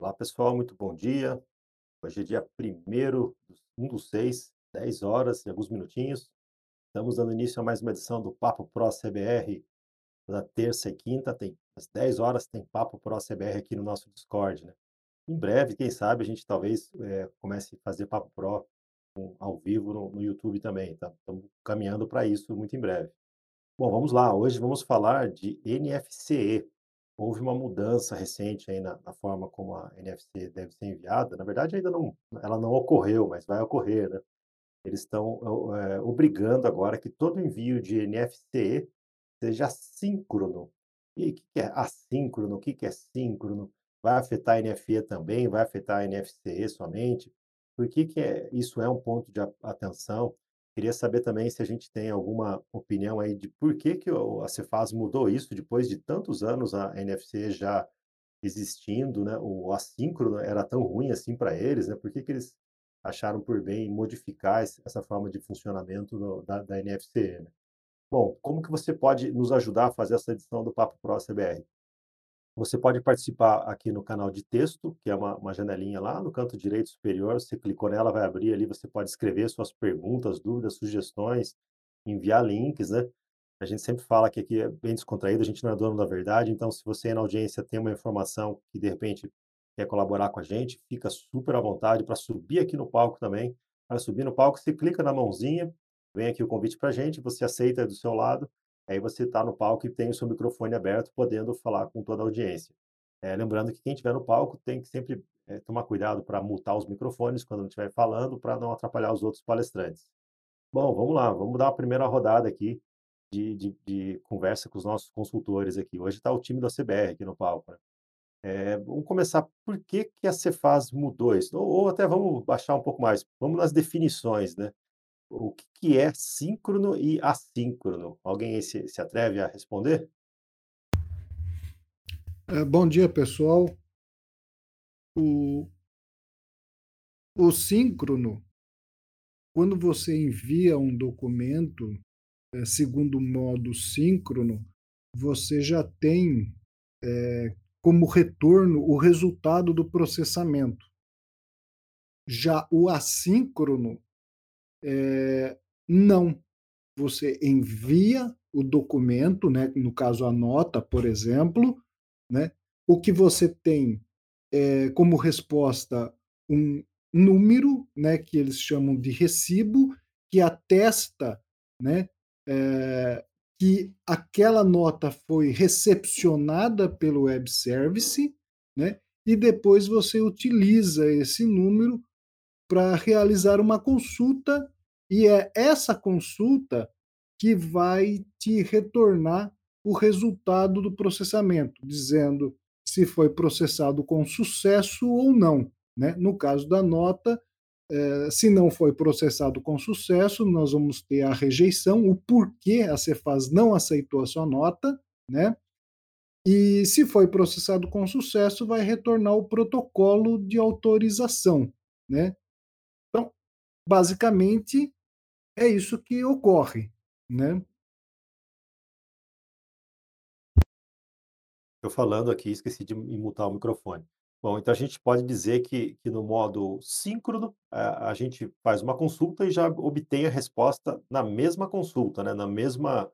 Olá pessoal, muito bom dia. Hoje é dia 1º, 1 do 6, 10 horas e alguns minutinhos. Estamos dando início a mais uma edição do Papo Pro CBR, na terça e quinta, tem às 10 horas tem Papo Pro CBR aqui no nosso Discord, né. Em breve, quem sabe, a gente talvez, eh, comece a fazer Papo Pro com ao vivo no no YouTube também, tá, estamos caminhando para isso muito em breve. Bom, vamos lá, hoje vamos falar de NFC. Houve uma mudança recente aí na na forma como a NFC deve ser enviada, na verdade ainda não ela não ocorreu, mas vai ocorrer, né. Eles estão eh, obrigando agora que todo envio de NFC seja assíncrono. E o que é assíncrono, o que é síncrono? Vai afetar a NFE também, vai afetar a NFC somente? Por que que é isso é um ponto de atenção? Queria saber também se a gente tem alguma opinião aí de por que que a Cefaz mudou isso depois de tantos anos a NFC já existindo, né, o assíncrono era tão ruim assim para eles, né, por que que eles acharam por bem modificar essa forma de funcionamento do da da NFC, né. Bom, como que você pode nos ajudar a fazer essa edição do Papo Pro CBR? Você pode participar aqui no canal de texto, que é uma uma janelinha lá no canto direito superior, você clicou nela, vai abrir ali, você pode escrever suas perguntas, dúvidas, sugestões, enviar links, né. A gente sempre fala que aqui é bem descontraído, a gente não é dono da verdade, então se você na audiência tem uma informação que de repente quer colaborar com a gente, fica super à vontade para subir aqui no palco também. Para subir no palco, você clica na mãozinha, vem aqui o convite pra gente, você aceita do seu lado, aí você está no palco e tem o seu microfone aberto, podendo falar com toda a audiência. Eh, lembrando que quem estiver no palco tem que sempre, eh, tomar cuidado para mutar os microfones quando não estiver falando, para não atrapalhar os outros palestrantes. Bom, vamos lá, vamos dar a primeira rodada aqui de de de conversa com os nossos consultores aqui. Hoje está o time da CBR aqui no palco, né. Eh, vamos começar, por que que a Cefaz mudou isso? Ou ou até vamos baixar um pouco mais, vamos nas definições, né. O que é síncrono e assíncrono? Alguém se se atreve a responder? Eh, bom dia pessoal. O o síncrono, quando você envia um documento, eh, segundo o modo síncrono, você já tem, eh, como retorno o resultado do processamento. Já o assíncrono, eh, não. Você envia o documento, né, no caso a nota, por exemplo, né, o que você tem, eh, como resposta um número, né, que eles chamam de recibo, que atesta, né, eh, que aquela nota foi recepcionada pelo web service, né, e depois você utiliza esse número para realizar uma consulta, e é essa consulta que vai te retornar o resultado do processamento, dizendo se foi processado com sucesso ou não, né. No caso da nota, eh, se não foi processado com sucesso, nós vamos ter a rejeição, o porquê a Cefaz não aceitou a sua nota, né. E se foi processado com sucesso, vai retornar o protocolo de autorização, né. Basicamente, é isso que ocorre, né. Eu falando aqui, esqueci de mu mutar o microfone. Bom, então a gente pode dizer que que no modo síncrono, a a gente faz uma consulta e já obtém a resposta na mesma consulta, né, na mesma,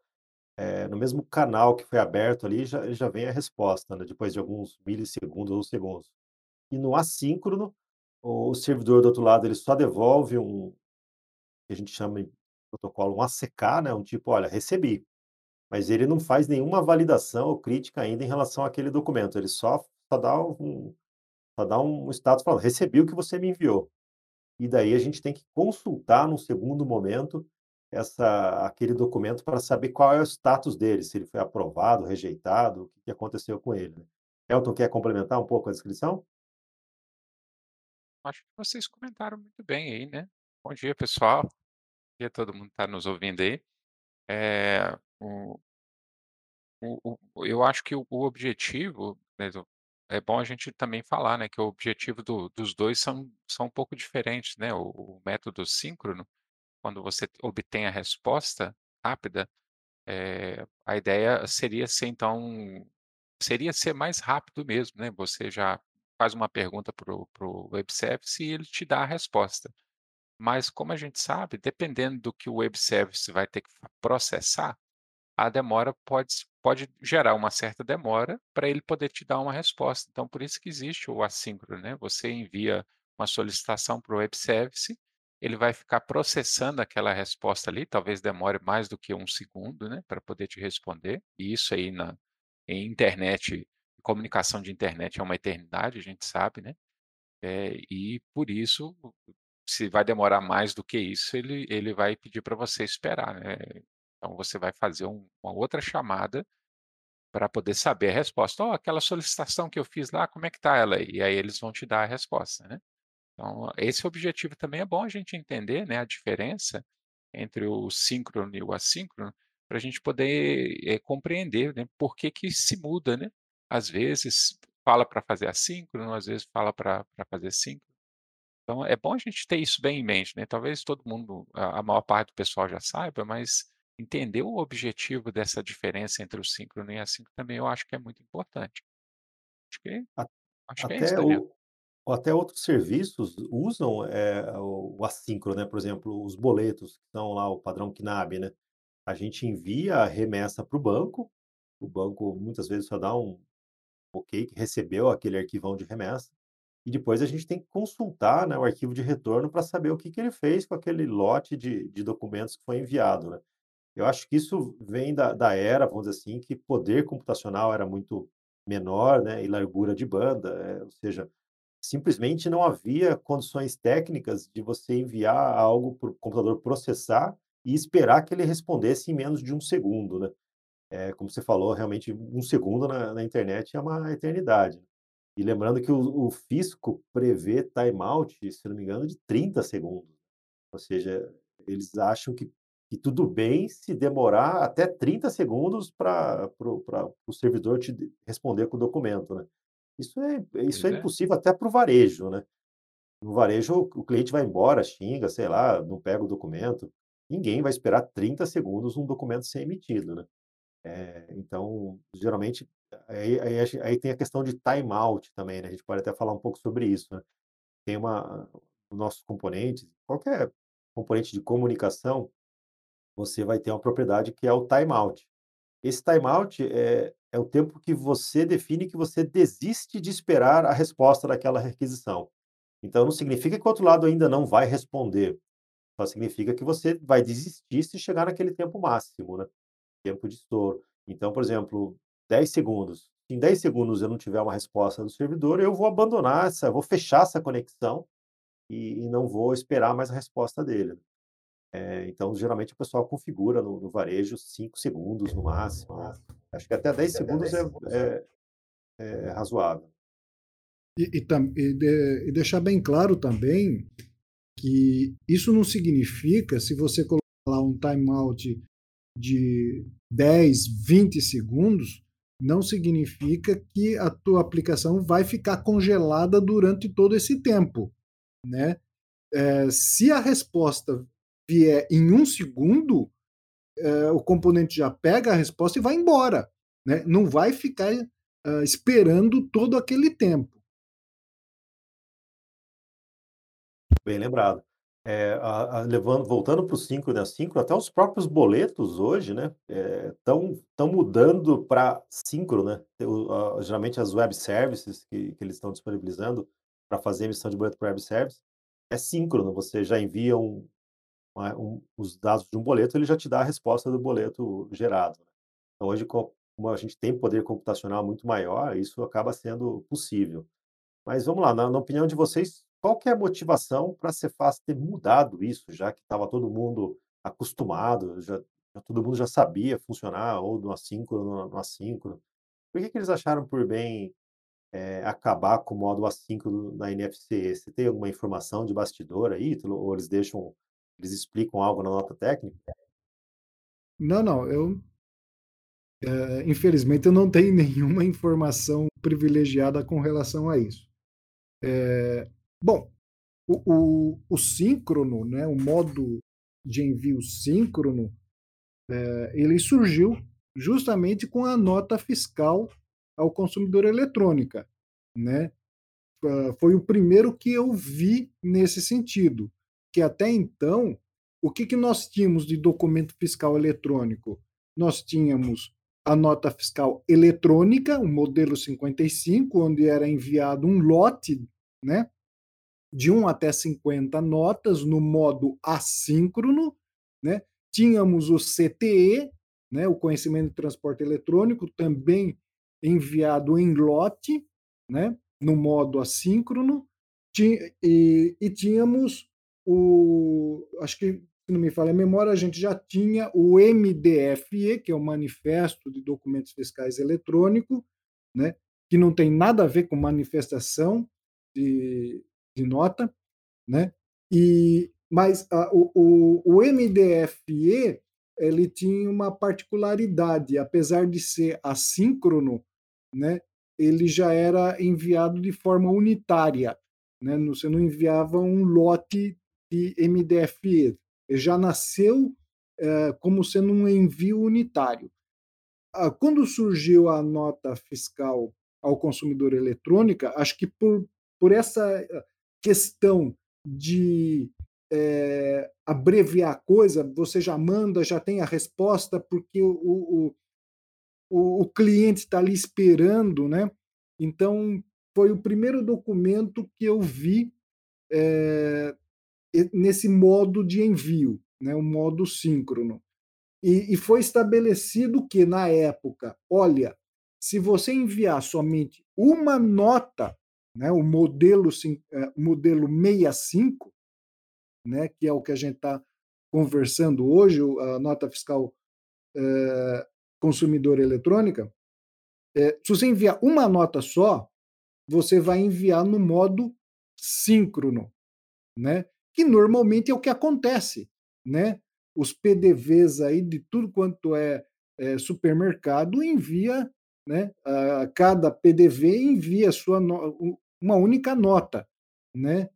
eh, no mesmo canal que foi aberto ali, já já vem a resposta, né, depois de alguns milissegundos ou segundos. E no assíncrono, o servidor do outro lado, ele só devolve um que a gente chama em protocolo um ACK, né, um tipo: "Olha, recebi", mas ele não faz nenhuma validação ou crítica ainda em relação àquele documento, ele só só dá um só dá um status falando: "Recebi o que você me enviou". E daí a gente tem que consultar num segundo momento essa aquele documento para saber qual é o status dele, se ele foi aprovado, rejeitado, o que aconteceu com ele, né. Elton quer complementar um pouco a descrição? Acho que vocês comentaram muito bem aí, né. Bom dia pessoal, bom dia todo mundo que tá nos ouvindo aí. Eh, o o o eu acho que o o objetivo, né, é bom a gente também falar, né, que o objetivo do dos 2 são são um pouco diferentes, né, o o método síncrono, quando você obtém a resposta rápida, eh, a ideia seria ser então seria ser mais rápido mesmo, né, você já faz uma pergunta para o web service e ele te dá a resposta. Mas como a gente sabe, dependendo do que o web service vai ter que processar, a demora pode, pode gerar uma certa demora para ele poder te dar uma resposta. Então, por isso que existe o assíncrono, né? Você envia uma solicitação para o web service, ele vai ficar processando aquela resposta ali, talvez demore mais do que um segundo, né, para poder te responder. E isso aí na em internet, comunicação de internet é uma eternidade, a gente sabe, né? É, e por isso, se vai demorar mais do que isso, ele, ele vai pedir para você esperar, né? Então você vai fazer um, uma outra chamada para poder saber a resposta. Oh, aquela solicitação que eu fiz lá, como é que está ela? E aí eles vão te dar a resposta, né? Então, esse objetivo também é bom a gente entender, né, a diferença entre o síncrono e o assíncrono, para a gente poder é, compreender, né, por que que se muda, né? Às vezes fala para fazer assíncrono, às vezes fala para fazer síncrono. Então, é bom a gente ter isso bem em mente, né? Talvez todo mundo, a, maior parte do pessoal já saiba, mas entender o objetivo dessa diferença entre o síncrono e assíncrono também eu acho que é muito importante. Acho que, acho que é isso, Até Daniel. o até outros serviços usam, eh, o o assíncrono, né, por exemplo, os boletos que estão lá, o padrão KNAB, né. A gente envia a remessa para o banco, o banco muitas vezes só dá um ok, que recebeu aquele arquivão de remessa, e depois a gente tem que consultar, né, o arquivo de retorno para saber o que que ele fez com aquele lote de de documentos que foi enviado, né. Eu acho que isso vem da da era, vamos dizer assim, que poder computacional era muito menor, né, e largura de banda, eh, ou seja, simplesmente não havia condições técnicas de você enviar algo para o computador processar e esperar que ele respondesse em menos de um segundo, né. Eh, como você falou, realmente um segundo na na internet é uma eternidade. E lembrando que o o fisco prevê timeout, se não me engano, de 30 segundos. Ou seja, eles acham que que tudo bem se demorar até 30 segundos para o servidor te de responder com o documento, né. Isso é isso é é. impossível até para o varejo, né. No varejo, o o cliente vai embora, xinga, sei lá, não pega o documento. Ninguém vai esperar 30 segundos um documento ser emitido, né. Eh, então, geralmente, aí aí aí tem a questão de timeout também, né, a gente pode até falar um pouco sobre isso, né. Tem uma os nossos componentes, qualquer componente de comunicação, você vai ter uma propriedade que é o timeout. Esse timeout é é o tempo que você define que você desiste de esperar a resposta daquela requisição. Então não significa que o outro lado ainda não vai responder, só significa que você vai desistir se chegar naquele tempo máximo, né, tempo de estouro. Então, por exemplo, 10 segundos, se em 10 segundos eu não tiver uma resposta do servidor, eu vou abandonar essa vou fechar essa conexão e e não vou esperar mais a resposta dele. Eh, então, geralmente o pessoal configura no no varejo 5 segundos no máximo, né. Acho que até 10 segundos é é é razoável. E e e de e deixar bem claro também que isso não significa, se você colocar lá um timeout de 10, 20 segundos, não significa que a tua aplicação vai ficar congelada durante todo esse tempo, né. Eh, se a resposta vier em 1 segundo, eh, o componente já pega a resposta e vai embora, né, não vai ficar, hã, esperando todo aquele tempo. Bem lembrado. Eh, a a levando voltando para o síncrono e assíncrono, até os próprios boletos hoje, né, estão estão mudando pra síncrono, né. Geralmente as web services que que eles estão disponibilizando para fazer emissão de boleto para web service, é síncrono, você já envia um um os dados de um boleto, ele já te dá a resposta do boleto gerado. Então hoje co como a gente tem poder computacional muito maior, isso acaba sendo possível. Mas vamos lá, na na opinião de vocês, qual que é a motivação para a Cefaz ter mudado isso, já que estava todo mundo acostumado, já já todo mundo já sabia funcionar ou no assíncrono ou no assíncrono. Por que que eles acharam por bem, eh, acabar com o modo assíncrono na NFC? Você tem alguma informação de bastidor aí, ou eles deixam eles explicam algo na nota técnica? Não, não, eu eh, infelizmente eu não tenho nenhuma informação privilegiada com relação a isso. Eh, bom, o o o síncrono, né, o modo de envio síncrono, eh, ele surgiu justamente com a nota fiscal ao consumidor eletrônica, né. ah, foi o primeiro que eu vi nesse sentido, que até então, o que, que nós tínhamos de documento fiscal eletrônico? Nós tínhamos a nota fiscal eletrônica, o modelo 55, onde era enviado um lote, né, de 1 até 50 notas no modo assíncrono, né? Tínhamos o CTE, né, o conhecimento de transporte eletrônico, também enviado em lote, né, no modo assíncrono, e, e tínhamos o, acho que se não me falha a memória, a gente já tinha o MDFE, que é o Manifesto de Documentos Fiscais Eletrônico, né, que não tem nada a ver com manifestação de, de nota, né? E, mas a, o, o, MDFE ele tinha uma particularidade, apesar de ser assíncrono, né? Ele já era enviado de forma unitária, né? Você não enviava um lote de MDFE, ele já nasceu é, como sendo um envio unitário. Quando surgiu a nota fiscal ao consumidor eletrônica, acho que por, por essa questão de é, abreviar a coisa, você já manda, já tem a resposta, porque o, o, o, o cliente está ali esperando, né? Então, foi o primeiro documento que eu vi é, nesse modo de envio, né, o modo síncrono. E, e foi estabelecido que, na época, olha, se você enviar somente uma nota, né, o modelo, é, modelo 65, né, que é o que a gente está conversando hoje, a nota fiscal é, consumidor eletrônica, é, se você enviar uma nota só, você vai enviar no modo síncrono, né? que normalmente é o que acontece, né? Os PDVs aí de tudo quanto é, é supermercado envia, né? A, cada PDV envia sua no, uma única nota, né?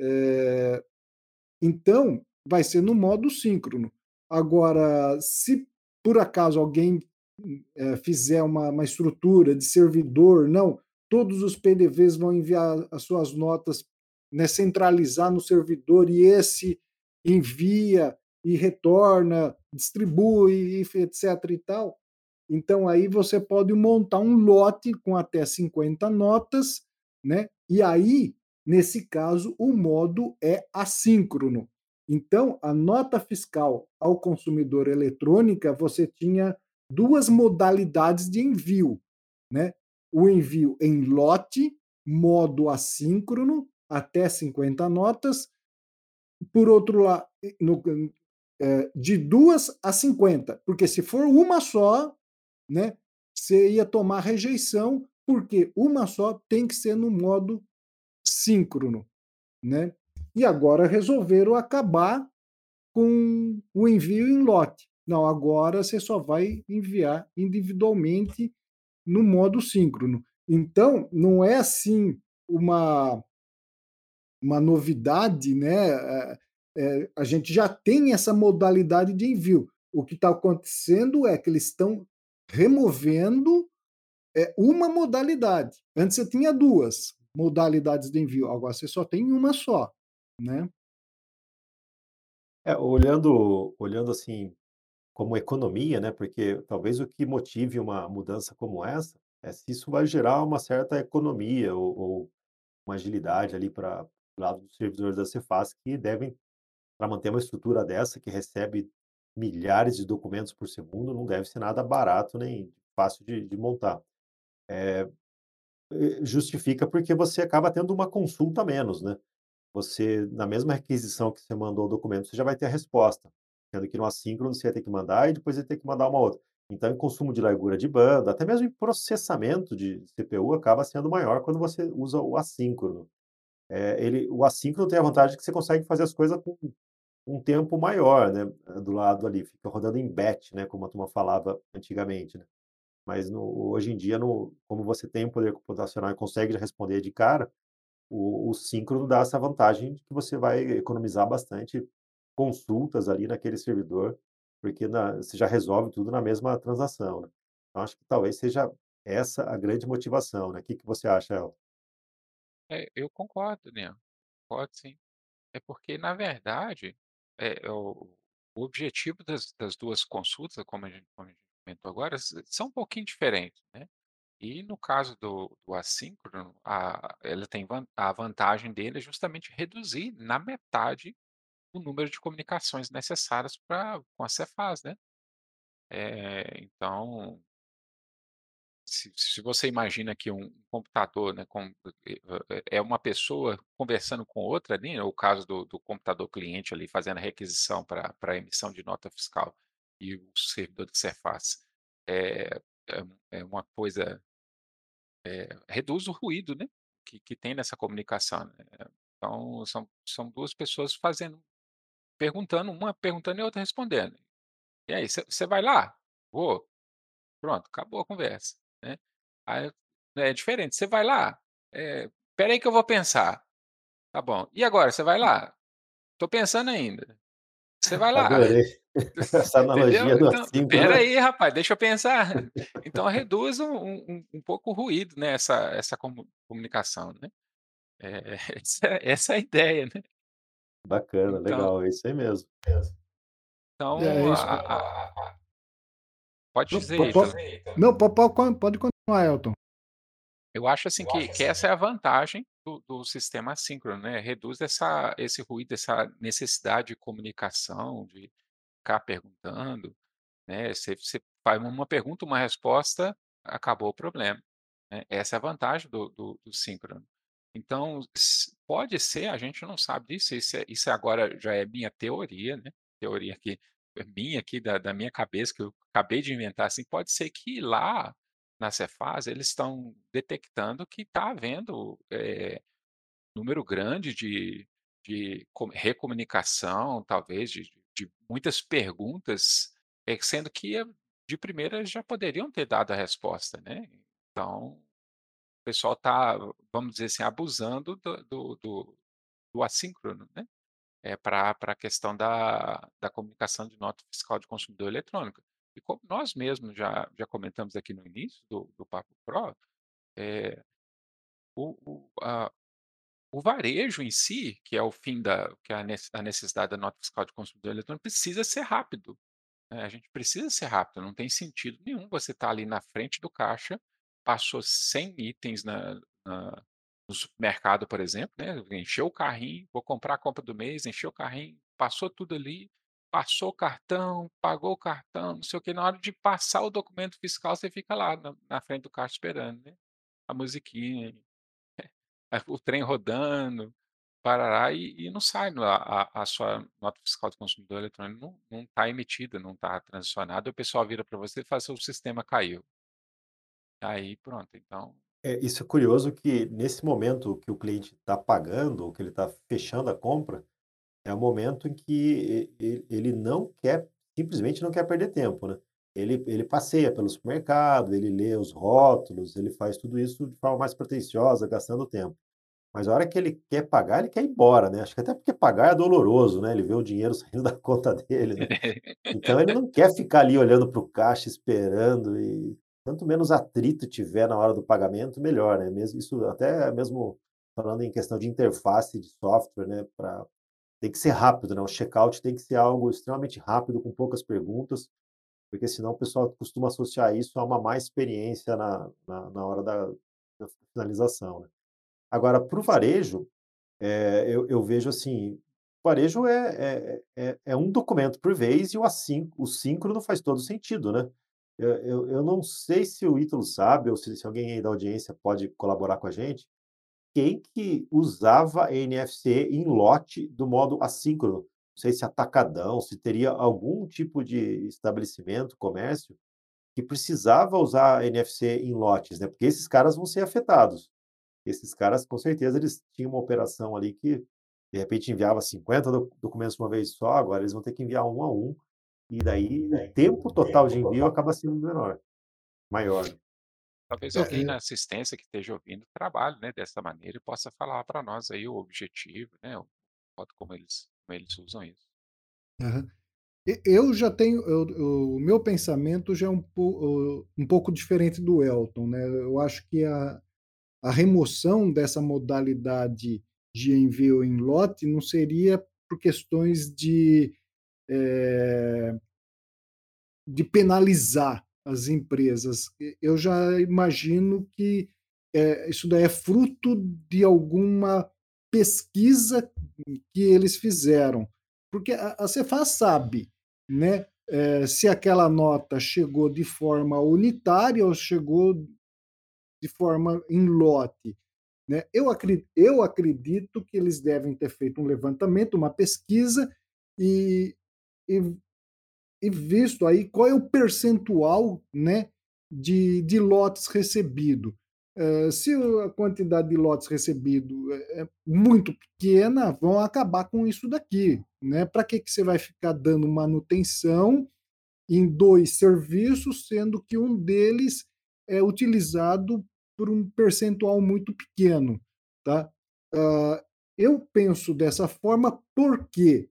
É, então vai ser no modo síncrono. Agora, se por acaso alguém é, fizer uma, uma estrutura de servidor, não, todos os PDVs vão enviar as suas notas né, centralizar no servidor e esse envia e retorna, distribui, etc. e tal. Então aí você pode montar um lote com até 50 notas, né? E aí, nesse caso, o modo é assíncrono. Então, a nota fiscal ao consumidor eletrônica, você tinha duas modalidades de envio, né? O envio em lote, modo assíncrono, até 50 notas. Por outro lado, no, é, de duas a 50, porque se for uma só, né, você ia tomar rejeição, porque uma só tem que ser no modo síncrono, né? E agora resolveram acabar com o envio em lote. Não, agora você só vai enviar individualmente no modo síncrono. Então, não é assim uma uma novidade, né? É, é, a gente já tem essa modalidade de envio. O que está acontecendo é que eles estão removendo é, uma modalidade. Antes você tinha duas modalidades de envio, agora você só tem uma só, né? É, olhando, olhando assim como economia, né? Porque talvez o que motive uma mudança como essa é se isso vai gerar uma certa economia ou, ou uma agilidade ali para lado dos servidores da Cefaz, que devem, para manter uma estrutura dessa, que recebe milhares de documentos por segundo, não deve ser nada barato nem fácil de, de montar. É, justifica porque você acaba tendo uma consulta menos, né? Você, na mesma requisição que você mandou o documento, você já vai ter a resposta. Sendo que no assíncrono você vai ter que mandar e depois vai ter que mandar uma outra. Então, em consumo de largura de banda, até mesmo em processamento de CPU, acaba sendo maior quando você usa o assíncrono. É, ele, o assíncrono tem a vantagem que você consegue fazer as coisas com um tempo maior, né, do lado ali, fica rodando em batch, né, como a turma falava antigamente, né. Mas no, hoje em dia, no, como você tem um poder computacional e consegue responder de cara, o, o síncrono dá essa vantagem de que você vai economizar bastante consultas ali naquele servidor, porque na, você já resolve tudo na mesma transação. Né? Então, acho que talvez seja essa a grande motivação. Né? O que, que você acha, Elton? É, eu concordo, né, concordo sim. É porque, na verdade, eh, o o objetivo das das 2 consultas, como a gente como a gente comentou agora, são um pouquinho diferentes, né. E no caso do do assíncrono, a ela tem van a vantagem dele é justamente reduzir na metade o número de comunicações necessárias pra com a Cefaz, né. Eh, então se se você imagina que um computador, né, com é é uma pessoa conversando com outra ali, é o caso do do computador cliente ali fazendo requisição pra emissão de nota fiscal, e o servidor da Cefaz. É é é uma coisa eh, reduz o ruído, né, que que tem nessa comunicação, né. Então são são 2 pessoas fazendo perguntando, uma perguntando e outra respondendo. "E aí, você vai lá?", "Vou". Pronto, acabou a conversa, né. Aí é diferente, "Você vai lá?", eh, "Espera aí que eu vou pensar". "Tá bom, e agora, você vai lá?", "Tô pensando ainda". "Você vai lá?", Adorei essa entendeu? analogia do Então, "Espera assíncrono. aí rapaz, deixa eu pensar". Então reduz um um um pouco o ruído, né, essa essa comu comunicação, né. Eh, essa essa é a ideia, né. Bacana, Então legal, é isso aí mesmo. então É isso. a a a Pode Não, dizer, po po Ítalo. não, po po pode continuar, Elton. Eu acho assim que que essa é a vantagem do do sistema assíncrono, né, reduz essa esse ruído, essa necessidade de comunicação, de ficar perguntando, né, você você faz uma pergunta, uma resposta, acabou o problema, né. Essa é a vantagem do do do síncrono. Então, pode ser, a gente não sabe disso, isso é isso agora já é minha teoria, né, teoria aqui, minha aqui da da minha cabeça, que eu acabei de inventar, assim, pode ser que lá na Cefaz eles estão detectando que tá havendo, eh, número grande de de co recomunicação, talvez de de muitas perguntas, eh, sendo que de primeira já poderiam ter dado a resposta, né. Então, o pessoal tá, vamos dizer assim, abusando do do do do assíncrono, né, eh, pra pra questão da da comunicação de nota fiscal de consumidor eletrônica. E como nós mesmos já já comentamos aqui no início do do Papo Pro, eh, o o a o varejo em si, que é o fim da que é a nece a necessidade da nota fiscal de consumidor eletrônico, precisa ser rápido, né, a gente precisa ser rápido, não tem sentido nenhum você estar ali na frente do caixa, passou 100 itens na na no supermercado, por exemplo, né, encheu o carrinho, vou comprar a compra do mês, encheu o carrinho, passou tudo ali, passou o cartão, pagou o cartão, não sei o quê, na hora de passar o documento fiscal, você fica lá na na frente do caixa esperando, né, a musiquinha, o trem rodando, parará e e não sai a a sua nota fiscal do consumidor eletrônico não não tá emitida, não tá transicionada, o pessoal vira pra você e fala: "Seu sistema caiu". Aí pronto, então É, isso é curioso que nesse momento que o cliente tá pagando, ou que ele tá fechando a compra, é o momento em que ele não quer simplesmente não quer perder tempo, né. Ele ele passeia pelo supermercado, ele lê os rótulos, ele faz tudo isso de forma mais pretensiosa, gastando tempo. Mas a hora que ele quer pagar, ele quer ir embora, né, acho que até porque pagar é doloroso, né, ele vê o dinheiro saindo da conta dele, né. Então ele não quer ficar ali olhando para o caixa, esperando e quanto menos atrito tiver na hora do pagamento, melhor, né, mesmo isso até mesmo falando em questão de interface de software, né, pra tem que ser rápido, né, o checkout tem que ser algo extremamente rápido, com poucas perguntas, porque senão o pessoal costuma associar isso a uma má experiência na na na hora da da finalização, né. Agora para o varejo, eh, eu eu vejo assim, o varejo é é é é um documento por vez e o assín o síncrono faz todo sentido, né. Eu eu eu não sei se o Ítalo sabe ou se se alguém aí da audiência pode colaborar com a gente, quem que usava NFC em lote do modo assíncrono? Não sei se atacadão, se teria algum tipo de estabelecimento, comércio, que precisava usar NFC em lotes, né, porque esses caras vão ser afetados. Esses caras com certeza eles tinham uma operação ali que, de repente enviava 50 docu documentos uma vez só, agora eles vão ter que enviar um a um, e daí o tempo total de envio acaba sendo menor maior. Talvez É, alguém na é assistência que esteja ouvindo trabalhe, né, dessa maneira e possa falar pra nós aí o objetivo, né, o modo como eles como eles usam isso. E eu já tenho eu o meu pensamento já é um um pouco diferente do Elton, né, eu acho que a a remoção dessa modalidade de envio em lote não seria por questões de, é, de penalizar as empresas. Eu já imagino que é, isso daí é fruto de alguma pesquisa que eles fizeram. Porque a, Cefaz sabe né, é, se aquela nota chegou de forma unitária ou chegou de forma em lote. Né? Eu, acredito, eu acredito que eles devem ter feito um levantamento, uma pesquisa e, e, e visto aí qual é o percentual né, de, de lotes recebido. Uh, se a quantidade de lotes recebido é, é muito pequena, vão acabar com isso daqui. Né? Para que, que você vai ficar dando manutenção em dois serviços, sendo que um deles é utilizado por um percentual muito pequeno. Tá? Uh, eu penso dessa forma porque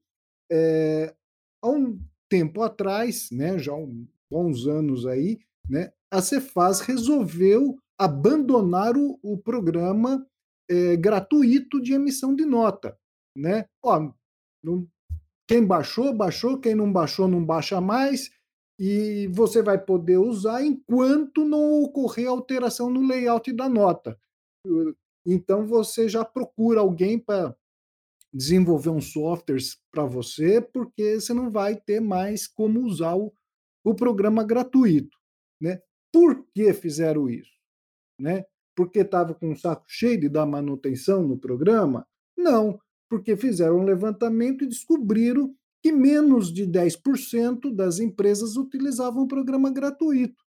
é, há um tempo atrás, né, já há bons anos aí, né, a Cefaz resolveu abandonar o, o programa é, gratuito de emissão de nota. Né? Ó, não, quem baixou, baixou, quem não baixou, não baixa mais, e você vai poder usar enquanto não ocorrer alteração no layout da nota. Então você já procura alguém para desenvolver um software para você, porque você não vai ter mais como usar o, o programa gratuito. Né? Por que fizeram isso? Né? Porque estava com um saco cheio de dar manutenção no programa? Não, porque fizeram um levantamento e descobriram que menos de 10% das empresas utilizavam o programa gratuito.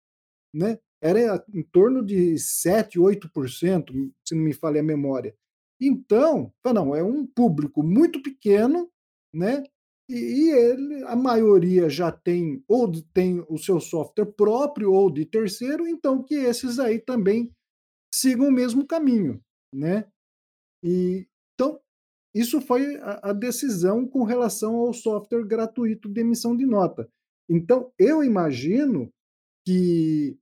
Né? Era em torno de 7, 8%, se não me falha a memória. Então, não, é um público muito pequeno, né? E, ele, a maioria já tem ou tem o seu software próprio ou de terceiro, então que esses aí também sigam o mesmo caminho, né? E então isso foi a, decisão com relação ao software gratuito de emissão de nota. Então eu imagino que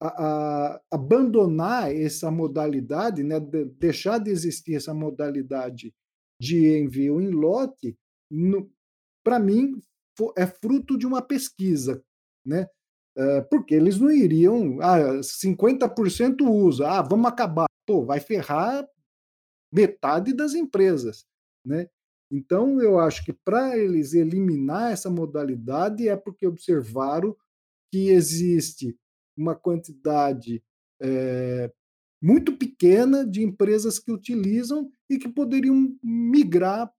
a, a, abandonar essa modalidade, né, de, deixar de existir essa modalidade de envio em lote, para mim é fruto de uma pesquisa, né? É, porque eles não iriam, ah, 50% usa, ah, vamos acabar. Pô, vai ferrar metade das empresas, né? Então, eu acho que para eles eliminar essa modalidade é porque observaram que existe uma quantidade é, muito pequena de empresas que utilizam e que poderiam migrar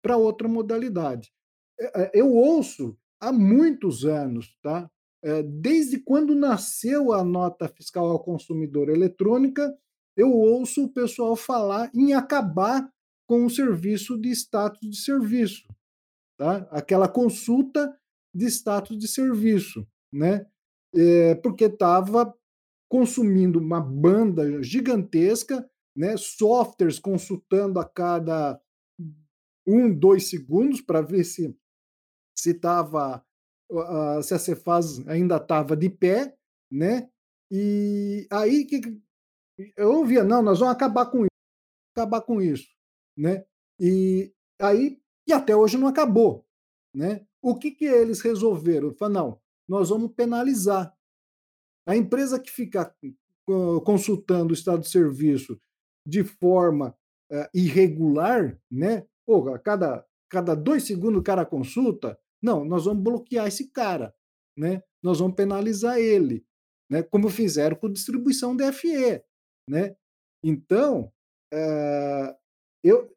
para outra modalidade. É, eu ouço há muitos anos, tá? É, desde quando nasceu a nota fiscal ao consumidor eletrônica, eu ouço o pessoal falar em acabar com o serviço de status de serviço, tá? Aquela consulta de status de serviço, né? É, porque estava consumindo uma banda gigantesca, né? Softwares consultando a cada um, dois segundos para ver se se estava uh, se a Cefaz ainda estava de pé, né? E aí que eu ouvia, não, nós vamos acabar com isso, acabar com isso, né? E aí e até hoje não acabou, né? O que que eles resolveram? Falaram, não, nós vamos penalizar a empresa que ficar consultando o estado de serviço de forma uh, irregular, né? Pô, a cada, cada dois segundos o cara consulta. Não, nós vamos bloquear esse cara, né? Nós vamos penalizar ele, né? Como fizeram com distribuição DFE, né? Então, é, eu,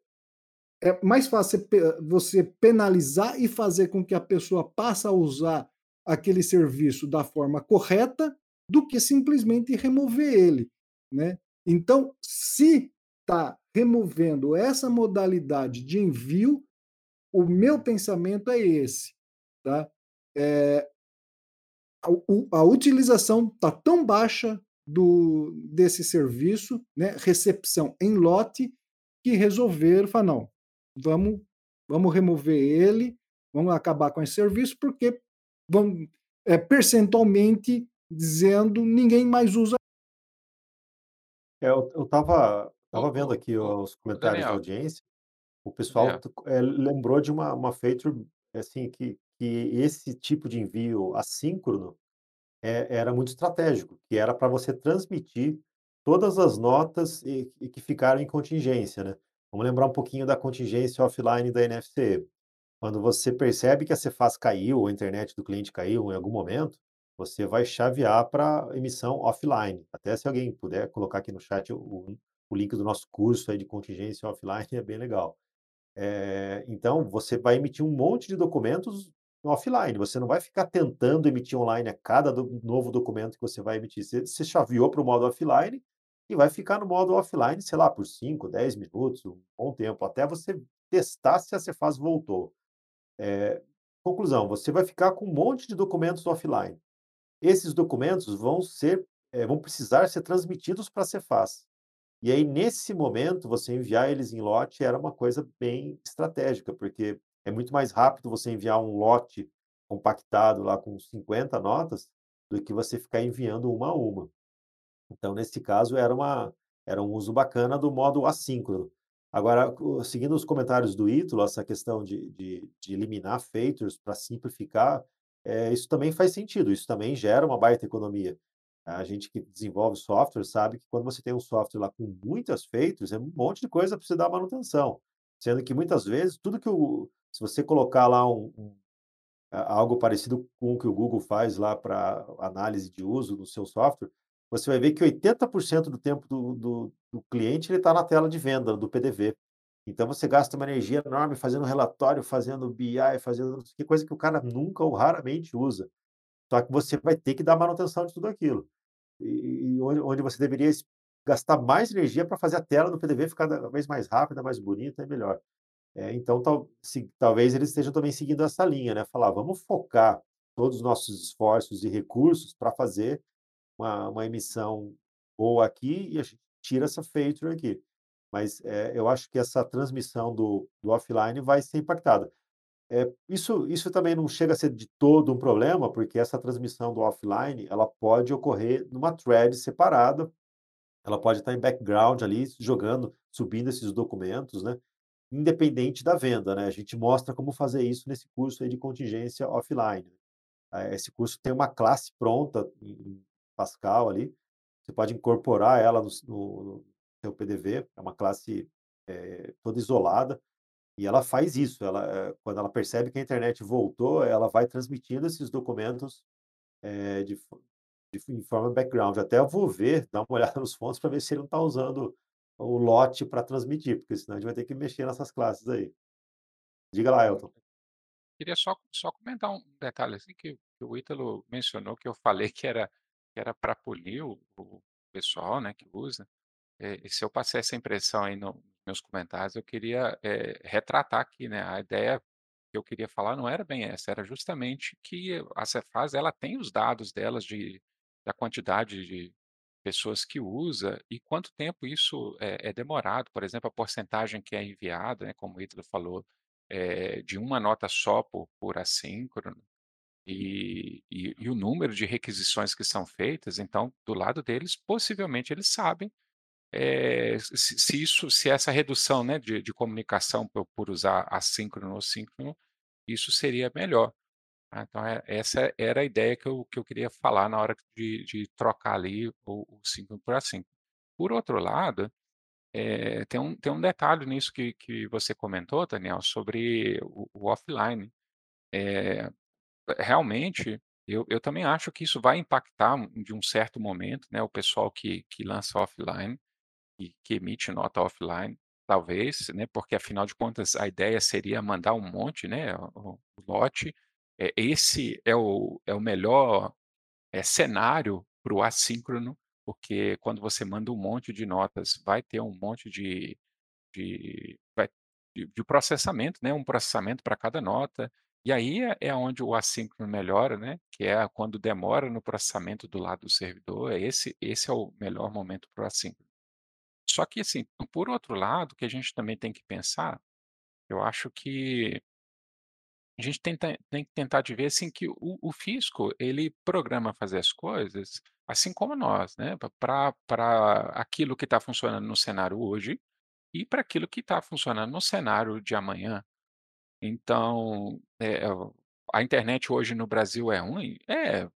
é mais fácil você penalizar e fazer com que a pessoa passe a usar aquele serviço da forma correta do que simplesmente remover ele, né? Então, se está removendo essa modalidade de envio, o meu pensamento é esse, tá? É, a, a utilização está tão baixa do desse serviço, né, recepção em lote, que resolveram falar, não, vamos, vamos remover ele, vamos acabar com esse serviço, porque vamos, é, percentualmente dizendo ninguém mais usa. É, eu estava Ô estava vendo aqui os comentários da Daniel. audiência, o pessoal eh, lembrou de uma uma feature, assim, que que esse tipo de envio assíncrono, eh, era muito estratégico, que era pra você transmitir todas as notas e e que ficaram em contingência, né. Vamos lembrar um pouquinho da contingência offline da NFC. Quando você percebe que a Cefaz caiu, ou a internet do cliente caiu em algum momento, você vai chavear pra emissão offline. Até se alguém puder colocar aqui no chat o o link do nosso curso aí de contingência offline, é bem legal. Eh, então você vai emitir um monte de documentos offline, você não vai ficar tentando emitir online a cada do novo documento que você vai emitir, você você chaveou para o modo offline e vai ficar no modo offline, sei lá, por 5, 10 minutos, um bom tempo, até você testar se a Cefaz voltou. Eh, conclusão, você vai ficar com um monte de documentos offline. Esses documentos vão ser eh, vão precisar ser transmitidos pra Cefaz. E aí, nesse momento, você enviar eles em lote era uma coisa bem estratégica, porque é muito mais rápido você enviar um lote compactado lá com 50 notas, do que você ficar enviando uma a uma. Então, nesse caso, era uma era um uso bacana do modo assíncrono. Agora, seguindo os comentários do Ítalo, essa questão de de de eliminar features pra simplificar, eh, isso também faz sentido, isso também gera uma baita economia. A gente que desenvolve software sabe que quando você tem um software lá com muitas features, é um monte de coisa pra você dar manutenção. Sendo que muitas vezes tudo que o se você colocar lá um um algo parecido com o que o Google faz lá pra análise de uso do seu software, você vai ver que 80% do tempo do do do cliente, ele tá na tela de venda do PDV. Então você gasta uma energia enorme fazendo relatório, fazendo BI, fazendo que coisa que o cara nunca ou raramente usa. Só que você vai ter que dar manutenção de tudo aquilo. E e onde você deveria gastar mais energia pra fazer a tela do PDV ficar cada vez mais rápida, mais bonita e melhor. Eh, então tal se talvez eles estejam também seguindo essa linha, né, falar: "Vamos focar todos os nossos esforços e recursos pra fazer uma uma emissão boa aqui e a gente tira essa feature aqui". Mas, eh, eu acho que essa transmissão do do offline vai ser impactada. Eh, isso isso também não chega a ser de todo um problema, porque essa transmissão do offline, ela pode ocorrer numa thread separada, ela pode estar em background ali, jogando, subindo esses documentos, né, independente da venda, né. A gente mostra como fazer isso nesse curso de contingência offline. Eh, esse curso tem uma classe pronta em Pascal ali, você pode incorporar ela no no no seu PDV, é uma classe, eh, toda isolada, e ela faz isso, ela, eh, quando ela percebe que a internet voltou, ela vai transmitindo esses documentos, eh, de de em forma background. Até eu vou ver, dar uma olhada nos fontes pra ver se ele não tá usando o lote pra transmitir, porque senão a gente vai ter que mexer nessas classes aí. Diga lá, Elton. Queria só só comentar um detalhe, assim, que que o Ítalo mencionou, que eu falei que era que era pra punir o o pessoal, né, que usa. Eh, e se eu passei essa impressão aí no meus comentários, eu queria, eh, retratar aqui, né, a ideia que eu queria falar não era bem essa, era justamente que a Cefaz, ela tem os dados delas de da quantidade de pessoas que usa e quanto tempo isso é é demorado, por exemplo, a porcentagem que é enviada, né, como o Ítalo falou, eh, de uma nota só por por assíncrono, e e e o número de requisições que são feitas, então, do lado deles, possivelmente eles sabem, eh, se se isso se essa redução, né, de de comunicação por por usar assíncrono ou síncrono, isso seria melhor. Ah, então é essa era a ideia que eu que eu queria falar na hora de de trocar ali o o por assíncrono. Por outro lado, eh, tem um tem um detalhe nisso que que você comentou, Daniel, sobre o o offline. Eh, realmente, eu eu também acho que isso vai impactar de um certo momento, né, o pessoal que que lança offline e que emite nota offline, talvez, né, porque afinal de contas a ideia seria mandar um monte, né, o o lote. Eh, esse é o é o melhor, eh, cenário para o assíncrono, porque quando você manda um monte de notas, vai ter um monte de de de de processamento, né, um processamento pra cada nota, e aí é é aonde o assíncrono melhora, né, que é quando demora no processamento do lado do servidor, é esse esse é o melhor momento para o assíncrono. Só que assim, por outro lado, que a gente também tem que pensar, eu acho que a gente tenta tem que tentar de ver, assim, que o o fisco, ele programa fazer as coisas assim como nós, né, pra aquilo que está funcionando no cenário hoje, e pra aquilo que está funcionando no cenário de amanhã. Então, eh, o a internet hoje no Brasil é ruim? É,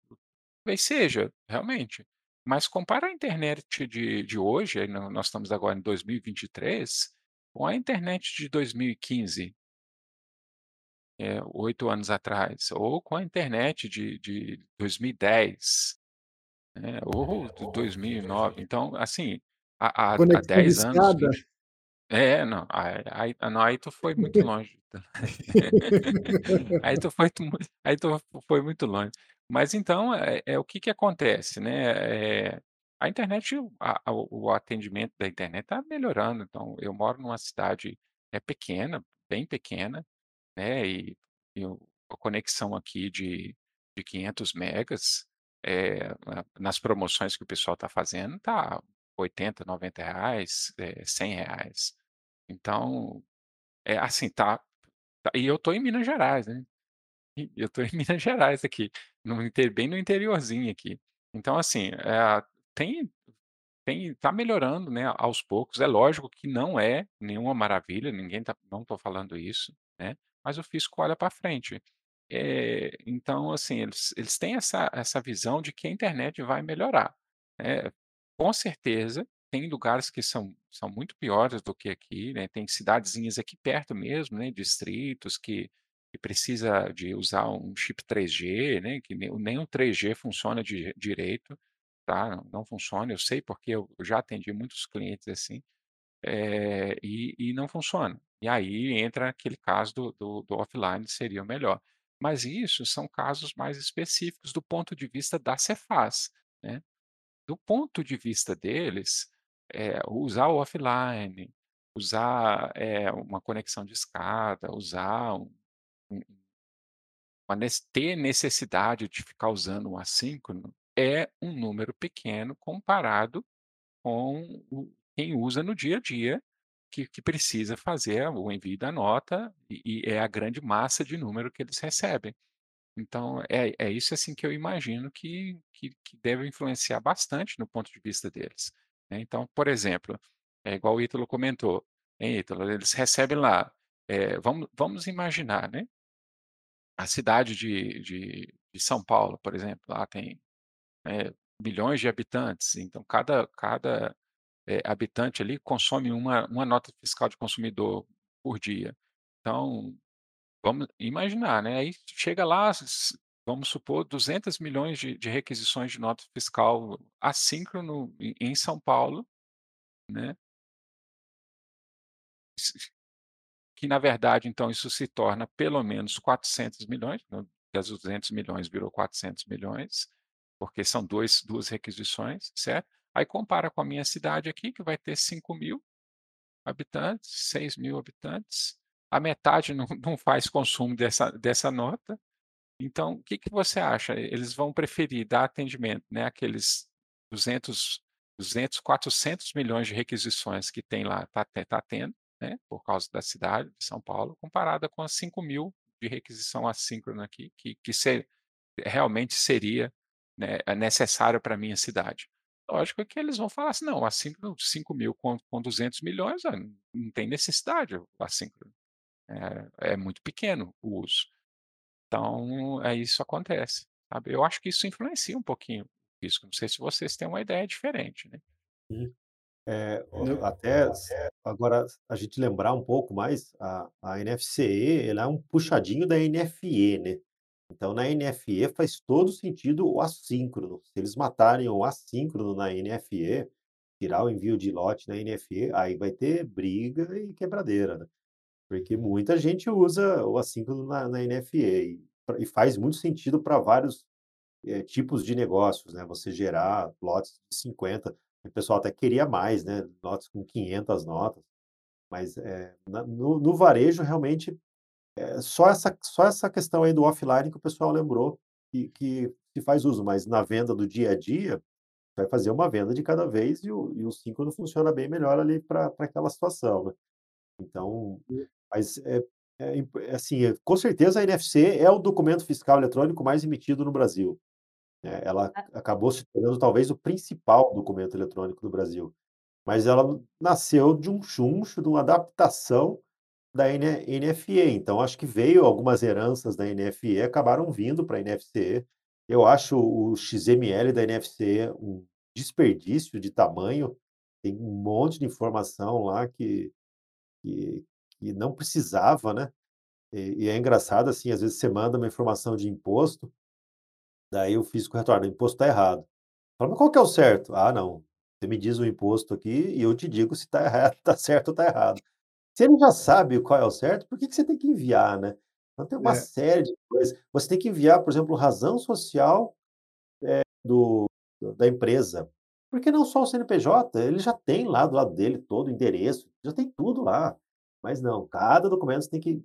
talvez seja, realmente. Mas compara a internet de de hoje, nós estamos agora em 2023, com a internet de 2015. É, 8 anos atrás, ou com a internet de de 2010, né, ou de 2009. Então, assim, há há há Conexão 10 anos, discada? 20 é, não, aí aí não, aí tu foi muito longe. Aí tu foi aí tu foi muito longe. Mas então, é é o que que acontece, né, eh, a internet, a o o atendimento da internet está melhorando, então eu moro numa cidade, é pequena, bem pequena, né, e e a conexão aqui de de 500 megas, eh, na nas promoções que o pessoal está fazendo, tá R$80, R$90, eh, R$100. Então, é assim, tá tá e eu estou em Minas Gerais, né. Eu estou em Minas Gerais aqui, no bem no interiorzinho aqui. Então assim, eh, tem tem tá melhorando, né, aos poucos. É lógico que não é nenhuma maravilha, ninguém tá não estou falando isso, né, mas o fisco olha pra frente. Eh, então assim, eles eles têm essa essa visão de que a internet vai melhorar, né. Com certeza, tem lugares que são são muito piores do que aqui, né, tem cidadezinhas aqui perto mesmo, né, distritos que que precisa de usar um chip 3G, né, que nem o nem o 3G funciona di direito, tá, não funciona, eu sei porque eu já atendi muitos clientes assim, eh, e e não funciona. E aí entra aquele caso do do do offline, seria o melhor. Mas isso são casos mais específicos do ponto de vista da Cefaz, né. Do ponto de vista deles, eh, usar o offline, usar, eh, uma conexão discada, usar um um uma ter necessidade de ficar usando o assíncrono, é um número pequeno comparado com o quem usa no dia a dia, que que precisa fazer o envio da nota, e e é a grande massa de número que eles recebem. Então é é isso, assim, que eu imagino que que que deve influenciar bastante no ponto de vista deles, né. Então, por exemplo, é igual o Ítalo comentou, hein, Ítalo, eles recebem lá, eh, vamos vamos imaginar, né a cidade de de de São Paulo, por exemplo, lá tem, eh, milhões de habitantes, então cada cada, eh, habitante ali consome uma uma nota fiscal de consumidor por dia. Então, vamos imaginar, né, aí chega lá, vamos supor 200.000.000 de de requisições de nota fiscal assíncrono em São Paulo, né que na verdade, então isso se torna pelo menos 400.000.000, né, das 200.000.000 virou 400.000.000, porque são 2 2 requisições, certo? Aí compara com a minha cidade aqui, que vai ter 5.000 habitantes, 6.000 habitantes, a metade não não faz consumo dessa dessa nota. Então, o que que você acha? Eles vão preferir dar atendimento, né, àqueles 200 200, 400.000.000 de requisições que tem lá, tá te tá tendo, né, por causa da cidade de São Paulo, comparada com as 5.000 de requisição assíncrona aqui, que que se realmente seria, né, necessário pra minha cidade. Lógico que eles vão falar assim: "Não, assíncrono 5.000 com com 200.000.000, ah, não tem necessidade assíncrono, é é muito pequeno o uso". Então, aí isso acontece, sabe. Eu acho que isso influencia um pouquinho isso, não sei se vocês têm uma ideia diferente, né. Eu até agora a gente lembrar um pouco mais, a a NFCE, ela é um puxadinho da NFE, né. Então na NFE faz todo sentido o assíncrono. Se eles matarem o assíncrono na NFE, tirar o envio de lote na NFE, aí vai ter briga e quebradeira, né. Porque muita gente usa o assíncrono na na NFE e e faz muito sentido pra vários, eh, tipos de negócios, né, você gerar lotes de 50, o pessoal até queria mais, né, lotes com 500 notas, mas, na no no varejo realmente, eh, só essa só essa questão aí do offline que o pessoal lembrou que que que faz uso, mas na venda do dia a dia, vai fazer uma venda de cada vez e o e o síncrono funciona bem melhor ali pra aquela situação, né. Então, mas é é é assim, com certeza a NFC é o documento fiscal eletrônico mais emitido no Brasil. eh, ela acabou se tornando talvez o principal documento eletrônico do Brasil, mas ela nasceu de um chuncho, de uma adaptação da NFE, então acho que veio algumas heranças da NFE, acabaram vindo pra NFC. Eu acho o XML da NFC um desperdício de tamanho, tem um monte de informação lá que que que não precisava, né. E e é engraçado, assim, às vezes você manda uma informação de imposto, daí o fisco retorna: "O imposto está errado". Fala: "Mas qual que é o certo?". "Ah, não, você me diz o imposto aqui e eu te digo se está está certo ou está errado". Se ele já sabe qual é o certo, por que que você tem que enviar, né? Então tem uma É. série de coisas. Você tem que enviar, por exemplo, razão social, eh, do da empresa. Por que não só o CNPJ? Ele já tem lá do lado dele todo o endereço, já tem tudo lá. Mas não, cada documento você tem que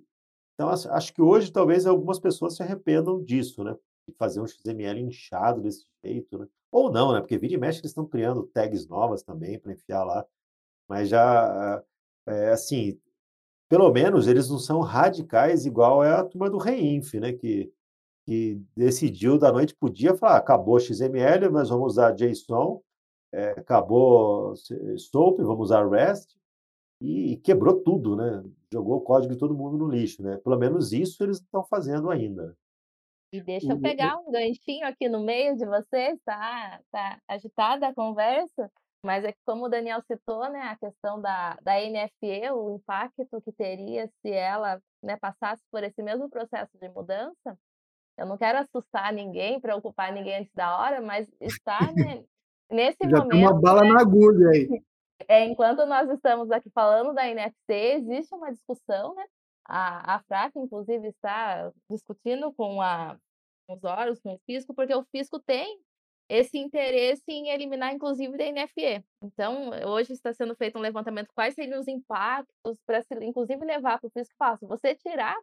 então acho que hoje talvez algumas pessoas se arrependam disso, né, de fazer um XML inchado desse jeito, né. Ou não, né, porque vira e mexe eles estão criando tags novas também pra enfiar lá, mas já, eh, assim, pelo menos eles não são radicais igual é a turma do Reinf, né, que que decidiu da noite para o dia falar: "Acabou XML, nós vamos usar JSON, eh, acabou SOAP, vamos usar REST", e quebrou tudo, né, jogou o código de todo mundo no lixo, né. Pelo menos isso eles estão fazendo ainda. E deixa eu pegar um ganchinho aqui no meio de vocês, tá tá agitada a conversa, mas é que como o Daniel citou, né, a questão da da NFE, o impacto que teria se ela, né, passasse por esse mesmo processo de mudança, eu não quero assustar ninguém, preocupar ninguém antes da hora, mas está, né, nesse Já tem uma momento, bala né, na agulha aí. eh, enquanto nós estamos aqui falando da NFC, existe uma discussão, né, a a FRAC inclusive está discutindo com a os órgãos, com o fisco, porque o fisco tem esse interesse em eliminar inclusive da NFE. Então, hoje está sendo feito um levantamento, quais seriam os impactos se inclusive levar para o fisco "Se você tirar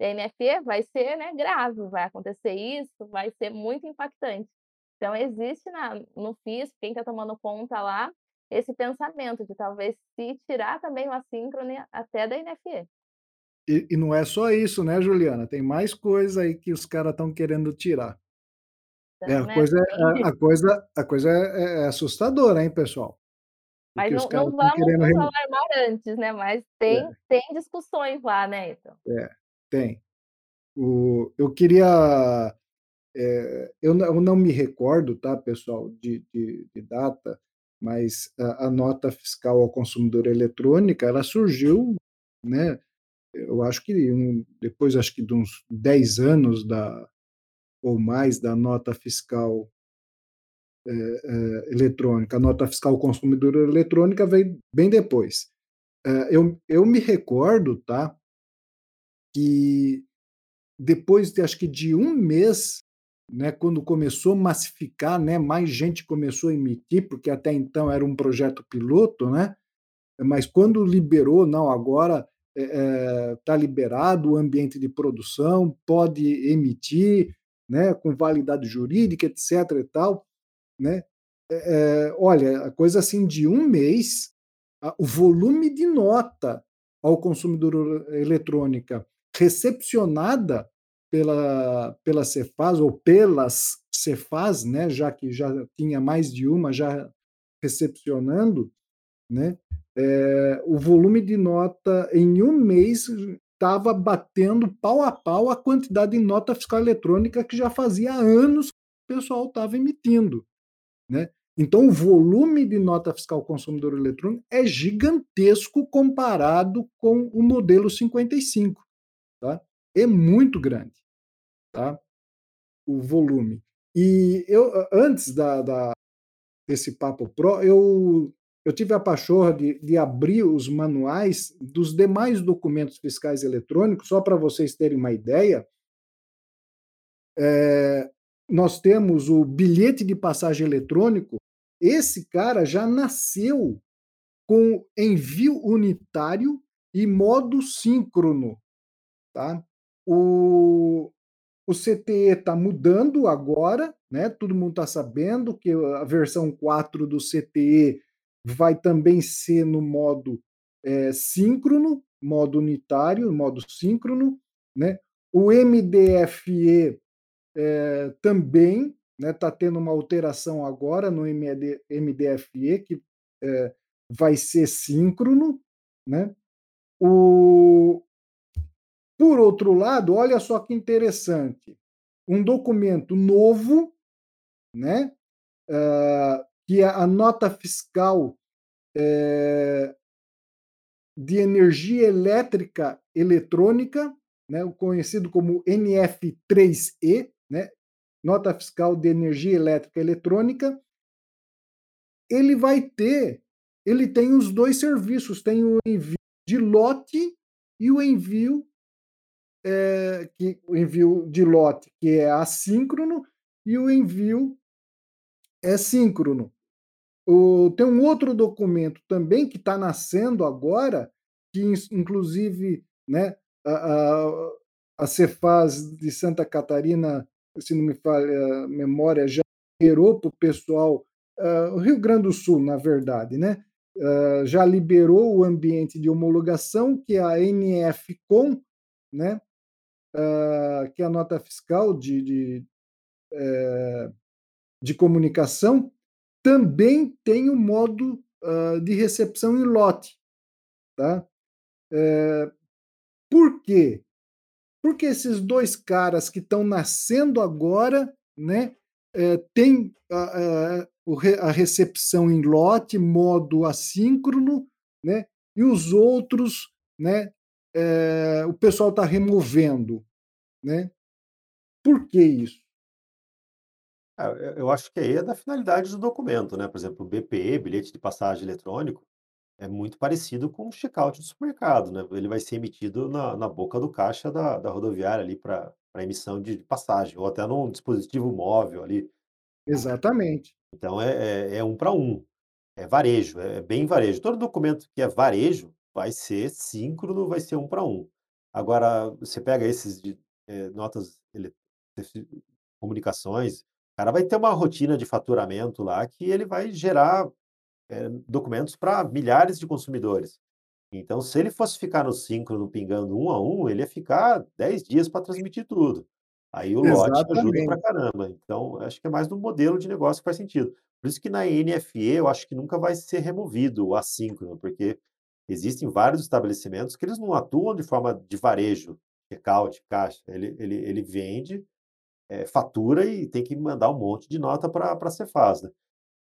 da NFE, vai ser, né, grave, vai acontecer isso, vai ser muito impactante". Então existe na no fisco, quem está tomando conta lá, esse pensamento de talvez se tirar também o assíncrone até da NFE. E e não é só isso, né, Juliana, tem mais coisa aí que os cara estão querendo tirar. É, a né, coisa tem a a coisa a coisa é é assustadora, hein, pessoal. Mas Porque não não vamos nos alarmar antes, né, mas tem É. tem discussões lá, né, então. É, tem. O eu queria, eh, eu não eu não me recordo, tá, pessoal, de de de data, mas a a nota fiscal ao consumidor eletrônica, ela surgiu, né, eu acho que um depois acho que de uns 10 anos da ou mais da nota fiscal eh eh, eletrônica. A nota fiscal consumidor eletrônica veio bem depois. Eh, eu eu me recordo, tá que depois de acho que de 1 mês, né, quando começou a massificar, né, mais gente começou a emitir, porque até então era um projeto piloto, né, mas quando liberou, não, agora, eh eh, tá liberado o ambiente de produção, pode emitir, né, com validade jurídica, etc e tal, né. Eh eh, olha, a coisa assim de 1 mês, a o volume de nota ao consumidor eletrônica recepcionada pela pela Cefaz ou pelas Cefaz, né, já que já tinha mais de uma já recepcionando, né, eh, o volume de nota em 1 mês estava batendo pau a pau a quantidade de nota fiscal eletrônica que já fazia anos que o pessoal estava emitindo, né. Então o volume de nota fiscal consumidor eletrônico é gigantesco comparado com o modelo 55, tá. É muito grande, tá, o volume. E eu antes da da desse Papo Pro, eu eu tive a pachorra de de abrir os manuais dos demais documentos fiscais eletrônicos, só pra vocês terem uma ideia. Eh, nós temos o bilhete de passagem eletrônico, esse cara já nasceu com envio unitário e modo síncrono, tá. O o CTE tá mudando agora, né, todo mundo tá sabendo que a versão 4 do CTE vai também ser no modo, eh, síncrono, modo unitário, modo síncrono, né. O MDFE, eh, também né, tá tendo uma alteração agora no MD MDFE que, eh, vai ser síncrono, né. O por outro lado, olha só que interessante, um documento novo, né, hã, que é a nota fiscal, eh de energia elétrica eletrônica, né, conhecido como NF3E, né, nota fiscal de energia elétrica eletrônica. Ele vai ter ele tem os 2 serviços, tem o envio de lote e o envio, eh, que o envio de lote, que é assíncrono, e o envio é síncrono. Tem um outro documento também que está nascendo agora, que inclusive, né, a a a Cefaz de Santa Catarina, se não me falha a memória, já liberou para o pessoal, hã, o Rio Grande do Sul, na verdade, né, hã, já liberou o ambiente de homologação, que é a NF-COM, né, hã, que é a nota fiscal de de, eh, de comunicação, também tem o modo, hã, de recepção em lote, tá. Eh, por quê? Porque esses 2 caras que estão nascendo agora, né, eh, têm a a a recepção em lote, modo assíncrono, né, e os outros, né, eh, o pessoal está removendo, né. Por que isso? É, eu acho que aí é da finalidade do documento, né, por exemplo, o BPE, bilhete de passagem eletrônico, é muito parecido com o check-out do supermercado, né, ele vai ser emitido na na boca do caixa da da rodoviária ali pra emissão de passagem ou até num dispositivo móvel ali. Exatamente. Então é é é um para um, é varejo, é bem varejo. Todo documento que é varejo vai ser síncrono, vai ser um para um. Agora, você pega esses de, eh, notas ele comunicações, cara vai ter uma rotina de faturamento lá que ele vai gerar, eh, documentos para milhares de consumidores. Então, se ele fosse ficar no síncrono pingando um a um, ele ia ficar 10 dias para transmitir tudo. Aí o lote ajuda Exatamente. caramba, então acho que é mais no modelo de negócio que faz sentido. Por isso que na NFE eu acho que nunca vai ser removido o assíncrono, porque existem vários estabelecimentos que eles não atuam de forma de varejo, check-out, caixa, ele ele ele vende, eh, fatura e tem que mandar um monte de nota pra pra Cefaz, né.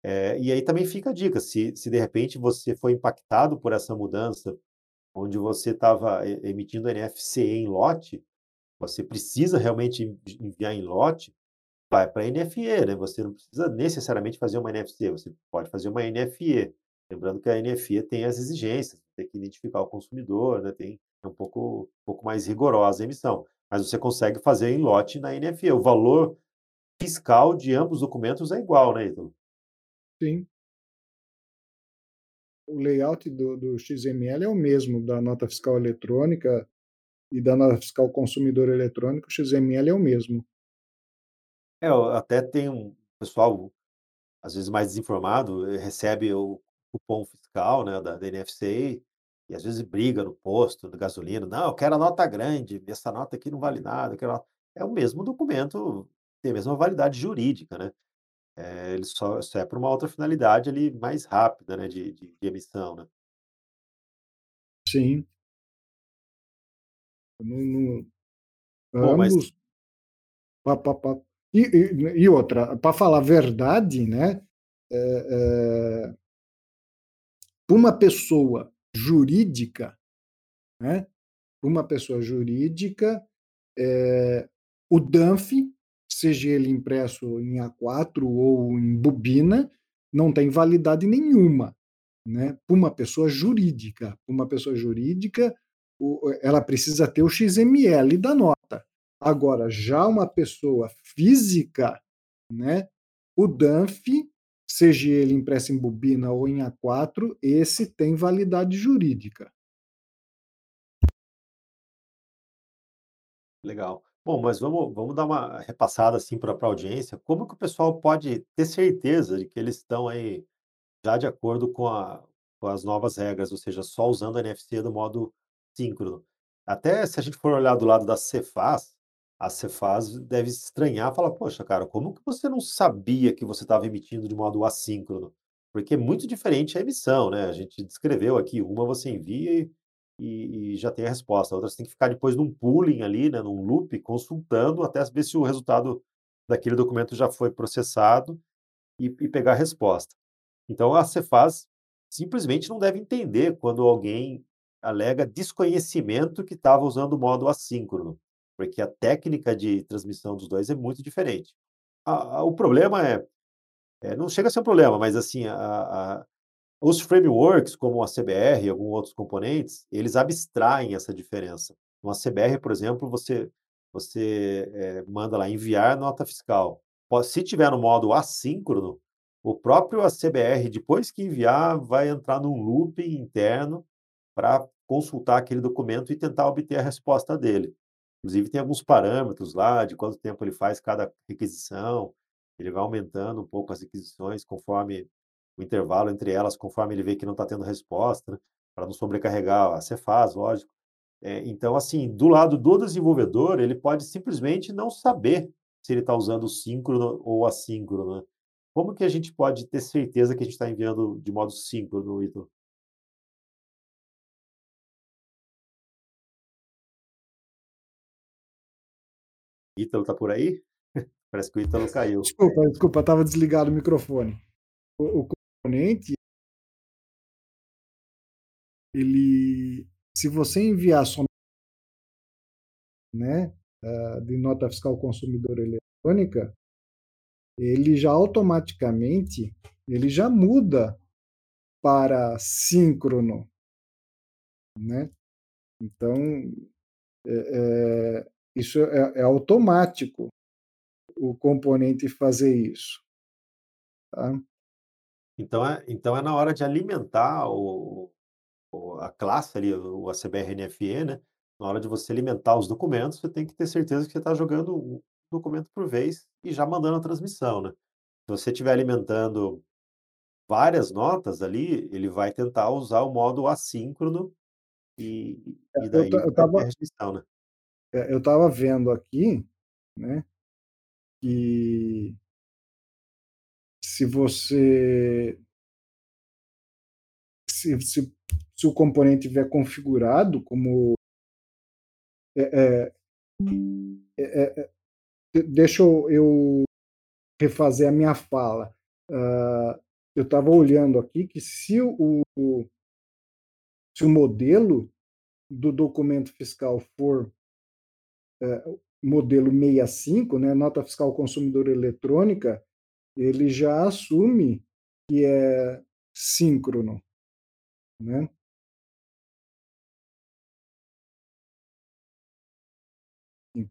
Eh, e aí também fica a dica, se se de repente você foi impactado por essa mudança, onde você estava emitindo NFC em lote, você precisa realmente en enviar em lote, vai pra NFE, né, você não precisa necessariamente fazer uma NFC, você pode fazer uma NFE. Lembrando que a NFE tem as exigências, tem que identificar o consumidor, né, tem é um pouco um pouco mais rigorosa a emissão, mas você consegue fazer em lote na NFE, o valor fiscal de ambos os documentos é igual, né, Ítalo? Sim. O layout do do XML é o mesmo da nota fiscal eletrônica e da nota fiscal consumidor eletrônico, o XML é o mesmo. É, até tem um pessoal, às vezes mais desinformado, eh, recebe o cupom fiscal, né, da da NFC e às vezes briga no posto de gasolina: "Não, eu quero a nota grande, essa nota aqui não vale nada, eu quero a" é o mesmo documento, tem a mesma validade jurídica, né. Eh, ele só só é pra uma outra finalidade ali mais rápida, né, de de de emissão, né. Sim. No no Bom, mas Pa pa pa e e e outra, pra falar a verdade, né, eh eh pra uma pessoa jurídica, né, uma pessoa jurídica, eh, o DANF, seja ele impresso em A4 ou em bobina, não tem validade nenhuma, né, pra uma pessoa jurídica. Uma pessoa jurídica, o ela precisa ter o XML da nota. Agora, já uma pessoa física, né, o DANF, seja ele impresso em bobina ou em A4, esse tem validade jurídica. Legal. Bom, mas vamos vamos dar uma repassada, assim, pra pra audiência, como que o pessoal pode ter certeza de que eles estão aí, já de acordo com a com as novas regras, ou seja, só usando a NFC do modo síncrono. Até se a gente for olhar do lado da Cefaz, a Cefaz deve estranhar, falar: "Poxa, cara, como que você não sabia que você estava emitindo de modo assíncrono?" Porque é muito diferente a emissão, né, a gente descreveu aqui, uma você envia e e já tem a resposta, a outra você tem que ficar depois num pooling ali, né, num loop, consultando até ver se o resultado daquele documento já foi processado e e pegar a resposta. Então a Cefaz simplesmente não deve entender quando alguém alega desconhecimento que estava usando o modo assíncrono, porque a técnica de transmissão dos 2 é muito diferente. A a o problema é é, não chega a ser um problema, mas assim, a os frameworks, como a CBR e alguns outros componentes, eles abstraem essa diferença. No CBR, por exemplo, você você, eh, manda lá enviar nota fiscal. Se tiver no modo assíncrono, o próprio ACBR, depois que enviar, vai entrar num looping interno para consultar aquele documento e tentar obter a resposta dele. Inclusive tem alguns parâmetros lá de quanto tempo ele faz cada requisição, ele vai aumentando um pouco as requisições conforme o intervalo entre elas, conforme ele vê que não está tendo resposta, né, para não sobrecarregar a Cefaz, lógico. Eh, então, assim, do lado do desenvolvedor, ele pode simplesmente não saber se ele está usando o síncrono ou assíncrono, né. Como que a gente pode ter certeza que a gente está enviando de modo síncrono, Ítalo? Ítalo tá por aí? Parece que o Ítalo caiu. Desculpa, desculpa, estava desligado o microfone. O o componente ele se você enviar só né, de nota fiscal consumidor eletrônica, ele já automaticamente, ele já muda para síncrono, né. Então, eh eh, isso é é automático, o componente fazer isso, tá. Então é então é na hora de alimentar o o a classe ali, o ACBR-NFE, né, na hora de você alimentar os documentos, você tem que ter certeza que você está jogando um documento por vez e já mandando a transmissão, né. Se você estiver alimentando várias notas ali, ele vai tentar usar o modo assíncrono e e Eu daí eu a estava rejeição, né. É, eu estava vendo aqui, né, que se você se se se o componente tiver configurado como é é é é de deixa eu eu refazer a minha fala. Hã, eu estava olhando aqui que se o o se o modelo do documento fiscal for, modelo 65, né, nota fiscal consumidor eletrônica, ele já assume que é síncrono, né.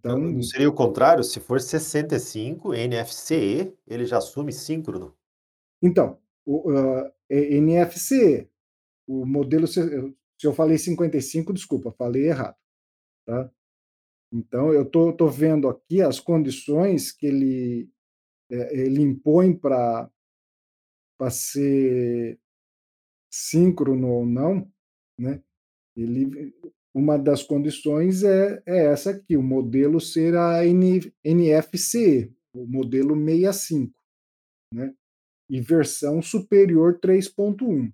Não não Então seria o contrário? Se for 65 NFCE, ele já assume síncrono? então, o hã, é NFC, o modelo se eu se eu falei 55, desculpa, falei errado, tá. Então eu tô vendo aqui as condições que ele, eh, ele impõe pra ser síncrono ou não, né, ele uma das condições é é essa aqui, o modelo ser a N NFC, o modelo 65, né, e versão superior 3.1.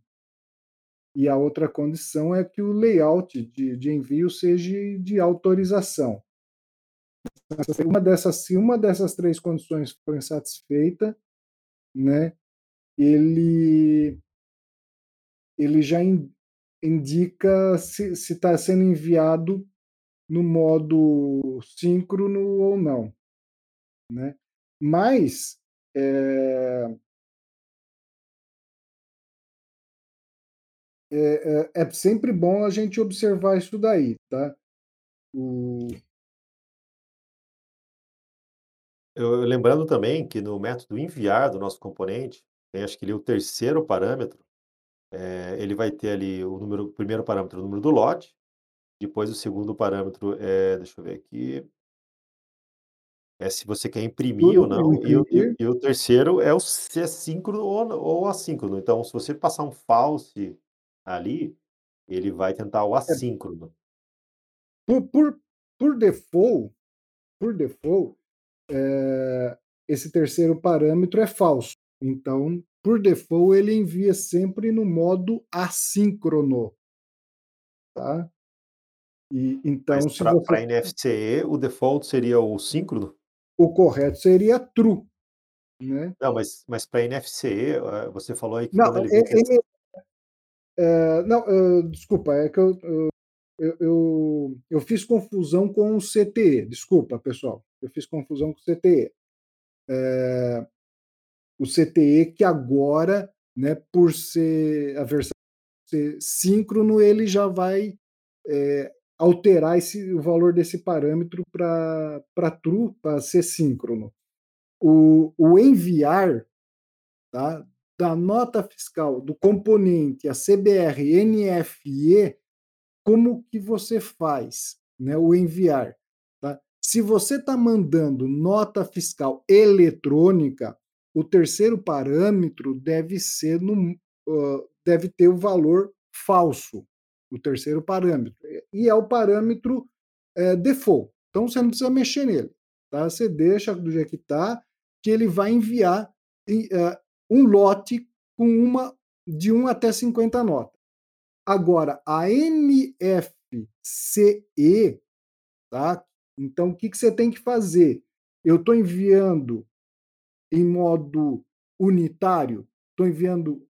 E a outra condição é que o layout de de envio seja de autorização. Uma dessas se uma dessas 3 condições for insatisfeita, né, ele ele já in indica se se está sendo enviado no modo síncrono ou não, né. Mas, eh é é é sempre bom a gente observar isso daí, tá. O Eu lembrando também que no método enviar do nosso componente, tem acho que ali o terceiro parâmetro, eh, ele vai ter ali o número o primeiro parâmetro, o número do lote, depois o segundo parâmetro, eh, deixa eu ver aqui é se você quer imprimir ou tudo para não, e o e imprimir e o terceiro é o se é síncrono ou ou assíncrono. Então, se você passar um false ali, ele vai tentar o é, assíncrono. por por por default por default, é, esse terceiro parâmetro é falso. Então, por default, ele envia sempre no modo assíncrono. Tá? E, então, Mas para você... NFCE, o default seria o síncrono? O correto seria true. Né? Não, mas, mas para NFCE, eh, você falou aí que não, quando ele vê que... Ele, é, não, uh, desculpa, é que eu, eu, eu, eu, fiz confusão com o CTE. Desculpa, pessoal. Eu fiz confusão com o CTE. É, o CTE que agora, né, por ser a versão ser síncrono, ele já vai é, alterar esse, o valor desse parâmetro para true, para ser síncrono. O, o enviar tá, da nota fiscal do componente a CBR NFE, como que você faz né, o enviar? Se você está mandando nota fiscal eletrônica, o terceiro parâmetro deve ser no, uh, deve ter o valor falso, o terceiro parâmetro. E é o parâmetro é, default. Então você não precisa mexer nele. Tá? Você deixa do jeito que está, que ele vai enviar uh, um lote com uma de 1 até 50 notas. Agora, a NFCE, tá? Então, o que, que você tem que fazer? Eu estou enviando em modo unitário? Estou enviando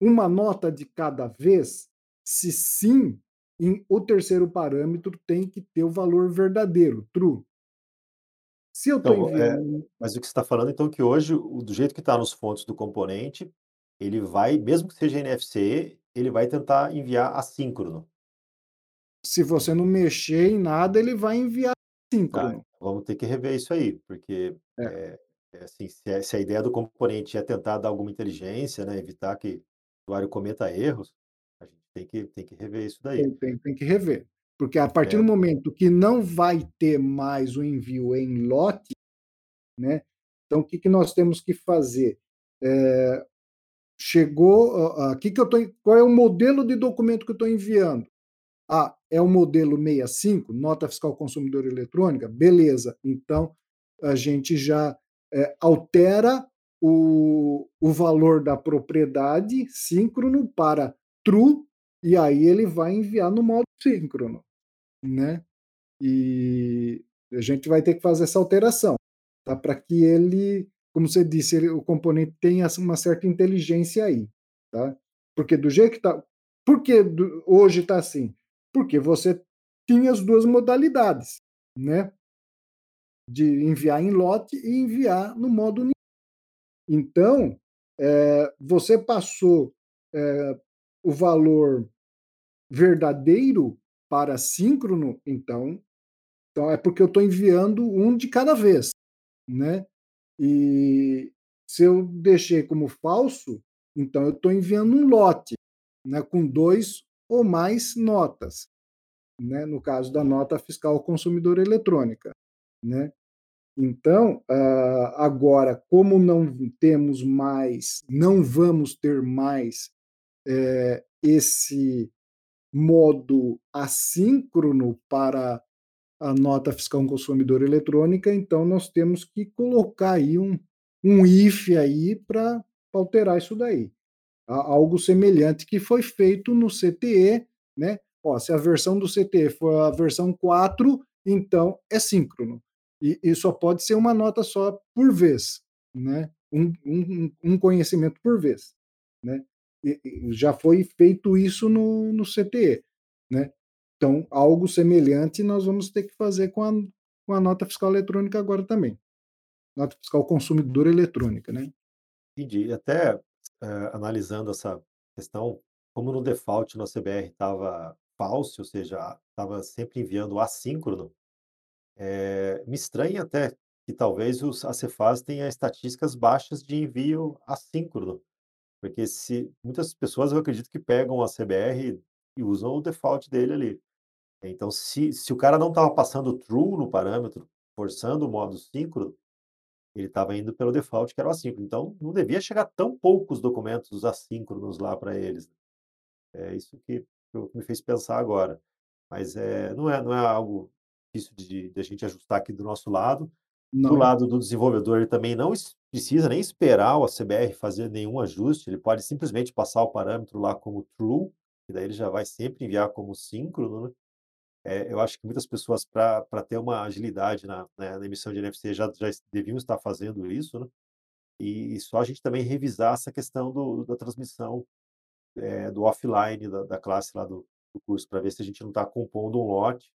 uma nota de cada vez? Se sim, em, o terceiro parâmetro tem que ter o valor verdadeiro, true. Se eu estou então, enviando. É, mas o que você está falando, então, que hoje, do jeito que está nos fontes do componente, ele vai, mesmo que seja NFC, ele vai tentar enviar assíncrono. Se você não mexer em nada, ele vai enviar assíncrono. Tá, vamos ter que rever isso aí, porque é. É, é assim, se, a, se, a, ideia do componente é tentar dar alguma inteligência, né, evitar que o usuário cometa erros, a gente tem que, tem que rever isso daí. Tem, tem, tem que rever. Porque a partir é. do momento que não vai ter mais o envio em lote, né, então o que, que nós temos que fazer? É, chegou, uh, uh, que que eu tô, qual é o modelo de documento que eu estou enviando? Ah, é o modelo 65, nota fiscal consumidor eletrônica? Beleza, então a gente já é, altera o, o valor da propriedade síncrono para true, e aí ele vai enviar no modo síncrono, né? E a gente vai ter que fazer essa alteração, tá? Para que ele, como você disse, ele, o componente tenha uma certa inteligência aí, tá? Porque do jeito que tá, por que hoje está assim? Porque você tinha as duas modalidades, né? de enviar em lote e enviar no modo Então, é, você passou é, o valor verdadeiro para síncrono, então, então é porque eu estou enviando um de cada vez, né? E se eu deixei como falso, então eu estou enviando um lote, né, com dois ou mais notas, né, no caso da nota fiscal consumidor eletrônica, né? Então, uh, agora, como não temos mais, não vamos ter mais é, esse modo assíncrono para a nota fiscal consumidor eletrônica, então nós temos que colocar aí um, um if aí para alterar isso daí. Algo semelhante que foi feito no CTE, né? Ó, se a versão do CTE for a versão 4, então é síncrono e, e só pode ser uma nota só por vez, né? Um, um, um conhecimento por vez, né? E, e já foi feito isso no, no CTE, né? Então, algo semelhante nós vamos ter que fazer com a, com a nota fiscal eletrônica agora também. Nota fiscal consumidor eletrônica, né? Entendi. Até analisando essa questão, como no default na CBR estava falso, ou seja, estava sempre enviando assíncrono, é, me estranha até que talvez os, a Cefaz tenha estatísticas baixas de envio assíncrono, porque se muitas pessoas eu acredito que pegam a CBR e usam o default dele ali. Então, se, se o cara não estava passando true no parâmetro, forçando o modo síncrono, ele estava indo pelo default que era o assíncrono. Então, não devia chegar tão poucos documentos assíncronos lá para eles. É isso que, que me fez pensar agora. Mas é, não, é, não é algo difícil de, de a gente ajustar aqui do nosso lado. Do Não. lado do desenvolvedor, ele também não precisa nem esperar o ACBR fazer nenhum ajuste, ele pode simplesmente passar o parâmetro lá como true, e daí ele já vai sempre enviar como síncrono, né? É, eu acho que muitas pessoas, para ter uma agilidade na, né, na emissão de NFC, já, já deviam estar fazendo isso, né? E, e só a gente também revisar essa questão do, da transmissão é, do offline da, da classe lá do, do curso, para ver se a gente não está compondo um lote,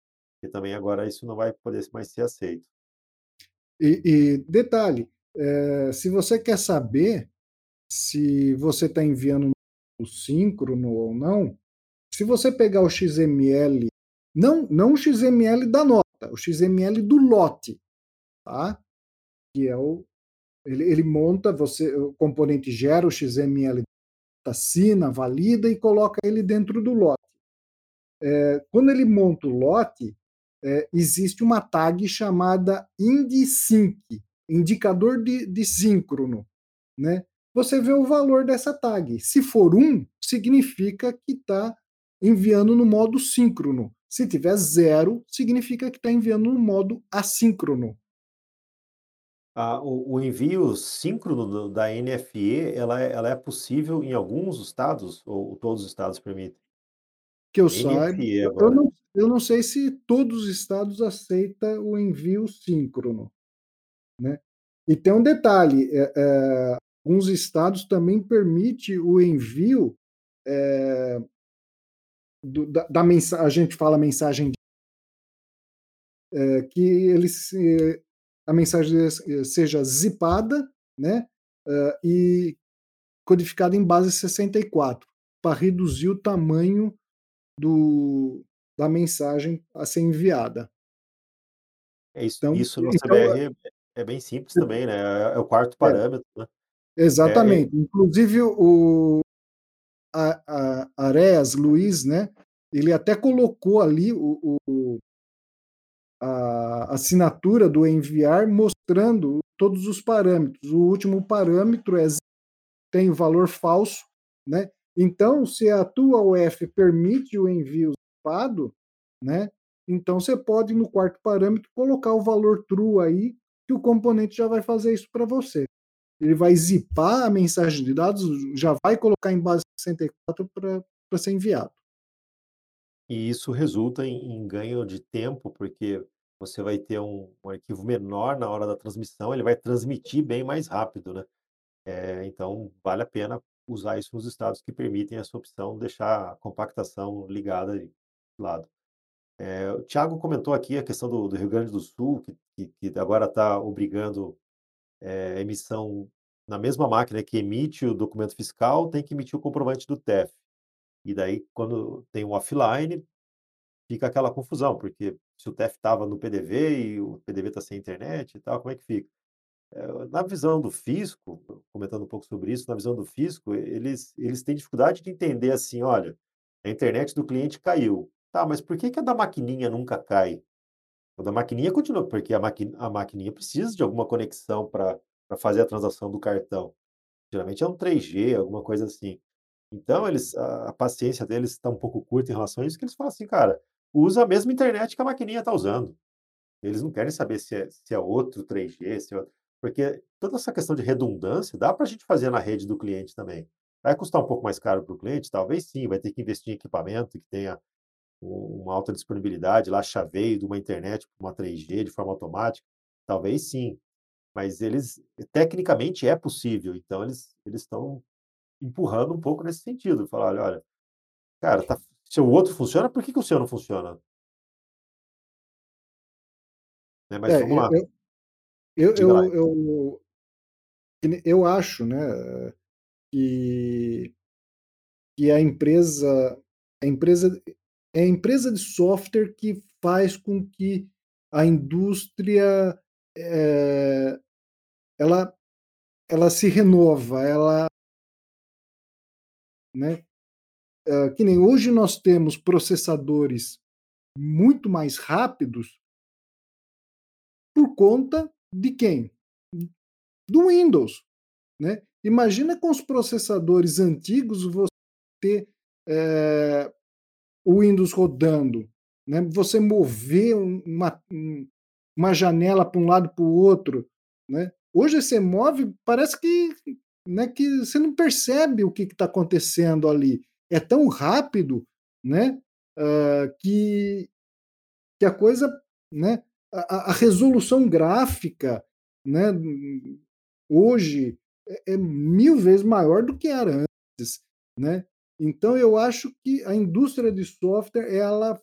e também agora isso não vai poder mais ser aceito. E, e detalhe, é, se você quer saber se você está enviando o síncrono ou não, se você pegar o XML, não, não o XML da nota, o XML do lote, tá? Que é o ele, ele monta, você, o componente gera o XML, assina, valida e coloca ele dentro do lote. É, quando ele monta o lote, é, existe uma tag chamada INDSYNC, indicador de, de síncrono, né? Você vê o valor dessa tag. Se for 1, significa que está enviando no modo síncrono. Se tiver zero, significa que está enviando no modo assíncrono. Ah, o, o envio síncrono da NFE, ela é, ela é possível em alguns estados, ou todos os estados permitem? Que eu saiba, eu, não, eu não sei se todos os estados aceitam o envio síncrono. Né? E tem um detalhe: é, é, alguns estados também permitem o envio é, do, da, da mensagem, a gente fala mensagem de, é, que eles a mensagem seja zipada, né, uh, e codificada em base 64, para reduzir o tamanho do, da mensagem a ser enviada. É isso, então, isso no então, CBR é, é, bem simples também, né? É, é o quarto parâmetro, né? Exatamente. Inclusive o a, a Areas Luiz, né? Ele até colocou ali o, o a assinatura do enviar mostrando todos os parâmetros. O último parâmetro é tem valor falso, né? Então, se a tua UF permite o envio zipado, né? Então você pode no quarto parâmetro colocar o valor true aí, que o componente já vai fazer isso para você. Ele vai zipar a mensagem de dados, já vai colocar em base 64 para ser enviado. E isso resulta em, em, ganho de tempo, porque você vai ter um, um, arquivo menor na hora da transmissão, ele vai transmitir bem mais rápido, né? É, então, vale a pena usar isso nos estados que permitem essa opção, deixar a compactação ligada de lado. É, o Thiago comentou aqui a questão do, do Rio Grande do Sul, que, que agora está obrigando é, emissão na mesma máquina que emite o documento fiscal, tem que emitir o comprovante do TEF. E daí, quando tem um offline, fica aquela confusão, porque se o TEF estava no PDV e o PDV está sem internet e tal, como é que fica? É, na visão do fisco, comentando um pouco sobre isso, na visão do fisco, eles, eles têm dificuldade de entender assim, olha, a internet do cliente caiu. Tá, mas por que, que a da maquininha nunca cai? A da maquininha continua, porque a, maqui, a maquininha precisa de alguma conexão para fazer a transação do cartão. Geralmente é um 3G, alguma coisa assim. Então, eles, a, a paciência deles está um pouco curta em relação a isso, que eles falam assim, cara, usa a mesma internet que a maquininha está usando. Eles não querem saber se é, se é outro 3G, se é outro... porque toda essa questão de redundância dá para a gente fazer na rede do cliente também. Vai custar um pouco mais caro para o cliente? Talvez sim, vai ter que investir em equipamento que tenha uma alta disponibilidade, lá chaveio de uma internet para uma 3G de forma automática, talvez sim, mas eles tecnicamente é possível, então eles eles estão empurrando um pouco nesse sentido, falar, olha, cara, tá, se o outro funciona, por que, que o seu não funciona? Né, mas é, vamos lá. Eu, eu, eu, eu, eu acho, né, que, que a empresa, a empresa é a empresa de software que faz com que a indústria é, ela, ela se renova, ela né, é, que nem hoje nós temos processadores muito mais rápidos por conta de quem? Do Windows. Né? Imagina com os processadores antigos você ter é, o Windows rodando, né? você mover uma, uma janela para um lado para o outro. Né? Hoje você move, parece que, né, que você não percebe o que está acontecendo ali. É tão rápido né, uh, que, que a coisa, né, a, a resolução gráfica né, hoje é, é mil vezes maior do que era antes. Né? Então, eu acho que a indústria de software ela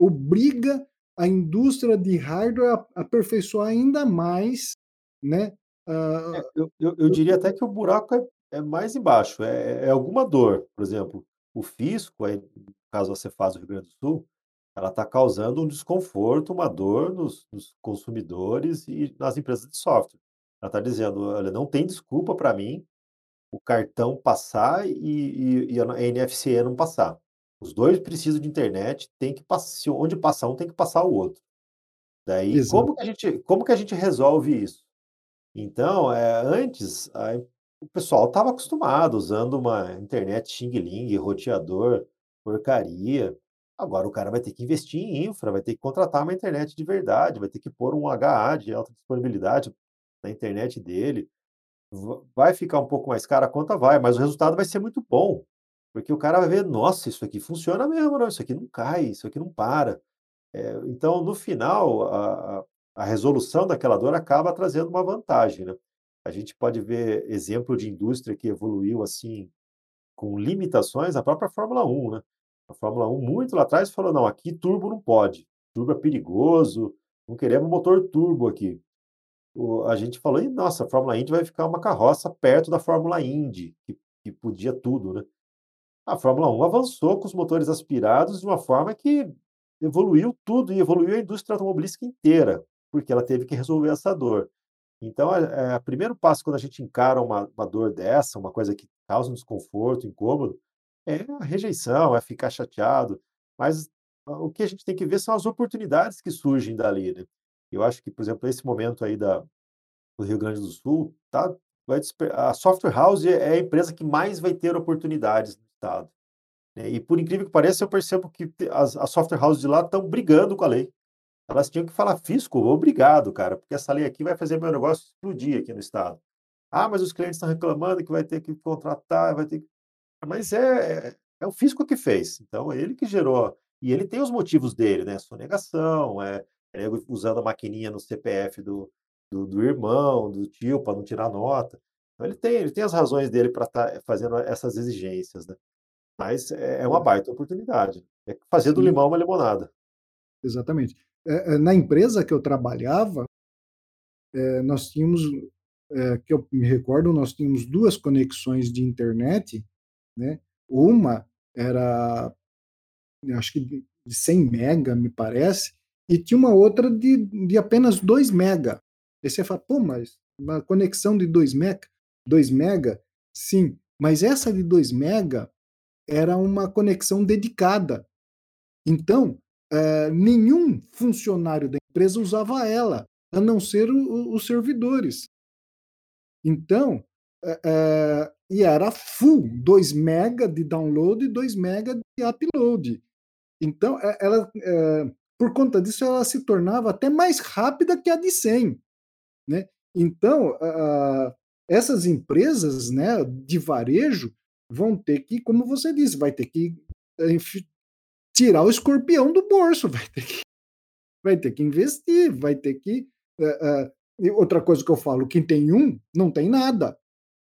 obriga a indústria de hardware a aperfeiçoar ainda mais, né? Uh, eu, eu, eu, diria até que o buraco é, é mais embaixo, é, é, alguma dor. Por exemplo, o fisco, aí, no caso você faz o Rio Grande do Sul, ela está causando um desconforto, uma dor nos, nos, consumidores e nas empresas de software. Ela está dizendo, olha, não tem desculpa para mim o cartão passar e, e, e, a NFC não passar. Os dois precisam de internet, tem que passar, onde passar um tem que passar o outro. Daí, como que a gente, como que a gente resolve isso? Então, é, antes, a, o pessoal estava acostumado usando uma internet xing-ling, roteador, porcaria. Agora o cara vai ter que investir em infra, vai ter que contratar uma internet de verdade, vai ter que pôr um HA de alta disponibilidade na internet dele vai ficar um pouco mais cara a conta vai, mas o resultado vai ser muito bom, porque o cara vai ver, nossa, isso aqui funciona mesmo, não, isso aqui não cai, isso aqui não para. É, então, no final, a, a resolução daquela dor acaba trazendo uma vantagem, né? A gente pode ver exemplo de indústria que evoluiu assim, com limitações, a própria Fórmula 1, né? A Fórmula 1, muito lá atrás, falou: não, aqui turbo não pode, turbo é perigoso, não queremos motor turbo aqui a gente falou, e nossa, a Fórmula Indy vai ficar uma carroça perto da Fórmula Indy, que, que podia tudo, né? A Fórmula 1 avançou com os motores aspirados de uma forma que evoluiu tudo e evoluiu a indústria automobilística inteira, porque ela teve que resolver essa dor. Então, é, é, o primeiro passo quando a gente encara uma, uma dor dessa, uma coisa que causa um desconforto, incômodo, é a rejeição, é ficar chateado. Mas o que a gente tem que ver são as oportunidades que surgem dali, né? Eu acho que, por exemplo, esse momento aí da, do Rio Grande do Sul, tá, vai a Software House é a empresa que mais vai ter oportunidades no estado. Né? E por incrível que pareça, eu percebo que as, as Software Houses de lá estão brigando com a lei. Elas tinham que falar, fisco, obrigado, cara, porque essa lei aqui vai fazer meu negócio explodir aqui no estado. Ah, mas os clientes estão reclamando que vai ter que contratar, vai ter que... Mas é, é, é o fisco que fez. Então, é ele que gerou. E ele tem os motivos dele, né? Sonegação, é, é, usando a maquininha no CPF do, do, do irmão, do tio, para não tirar nota. Então, ele tem, ele tem as razões dele para estar tá fazendo essas exigências, né? Mas é, é uma baita oportunidade. É fazer do limão uma limonada. Exatamente. É, na empresa que eu trabalhava, é, nós tínhamos, é, que eu me recordo, nós tínhamos duas conexões de internet, né? Uma era, acho que de 100 mega, me parece, e tinha uma outra de, de apenas 2 mega. Aí você fala, pô, mas uma conexão de 2 mega, 2 mega, sim, mas essa de 2 mega era uma conexão dedicada. Então, é, nenhum funcionário da empresa usava ela, a não ser o, os servidores. Então, é, é, e era full, 2 mega de download e 2 mega de upload. Então, ela, por conta disso, ela se tornava até mais rápida que a de 100. Né? Então, essas empresas né, de varejo vão ter que, como você disse, vai ter que tirar o escorpião do bolso, vai ter que, vai ter que investir, vai ter que. Uh, uh, outra coisa que eu falo: quem tem um, não tem nada.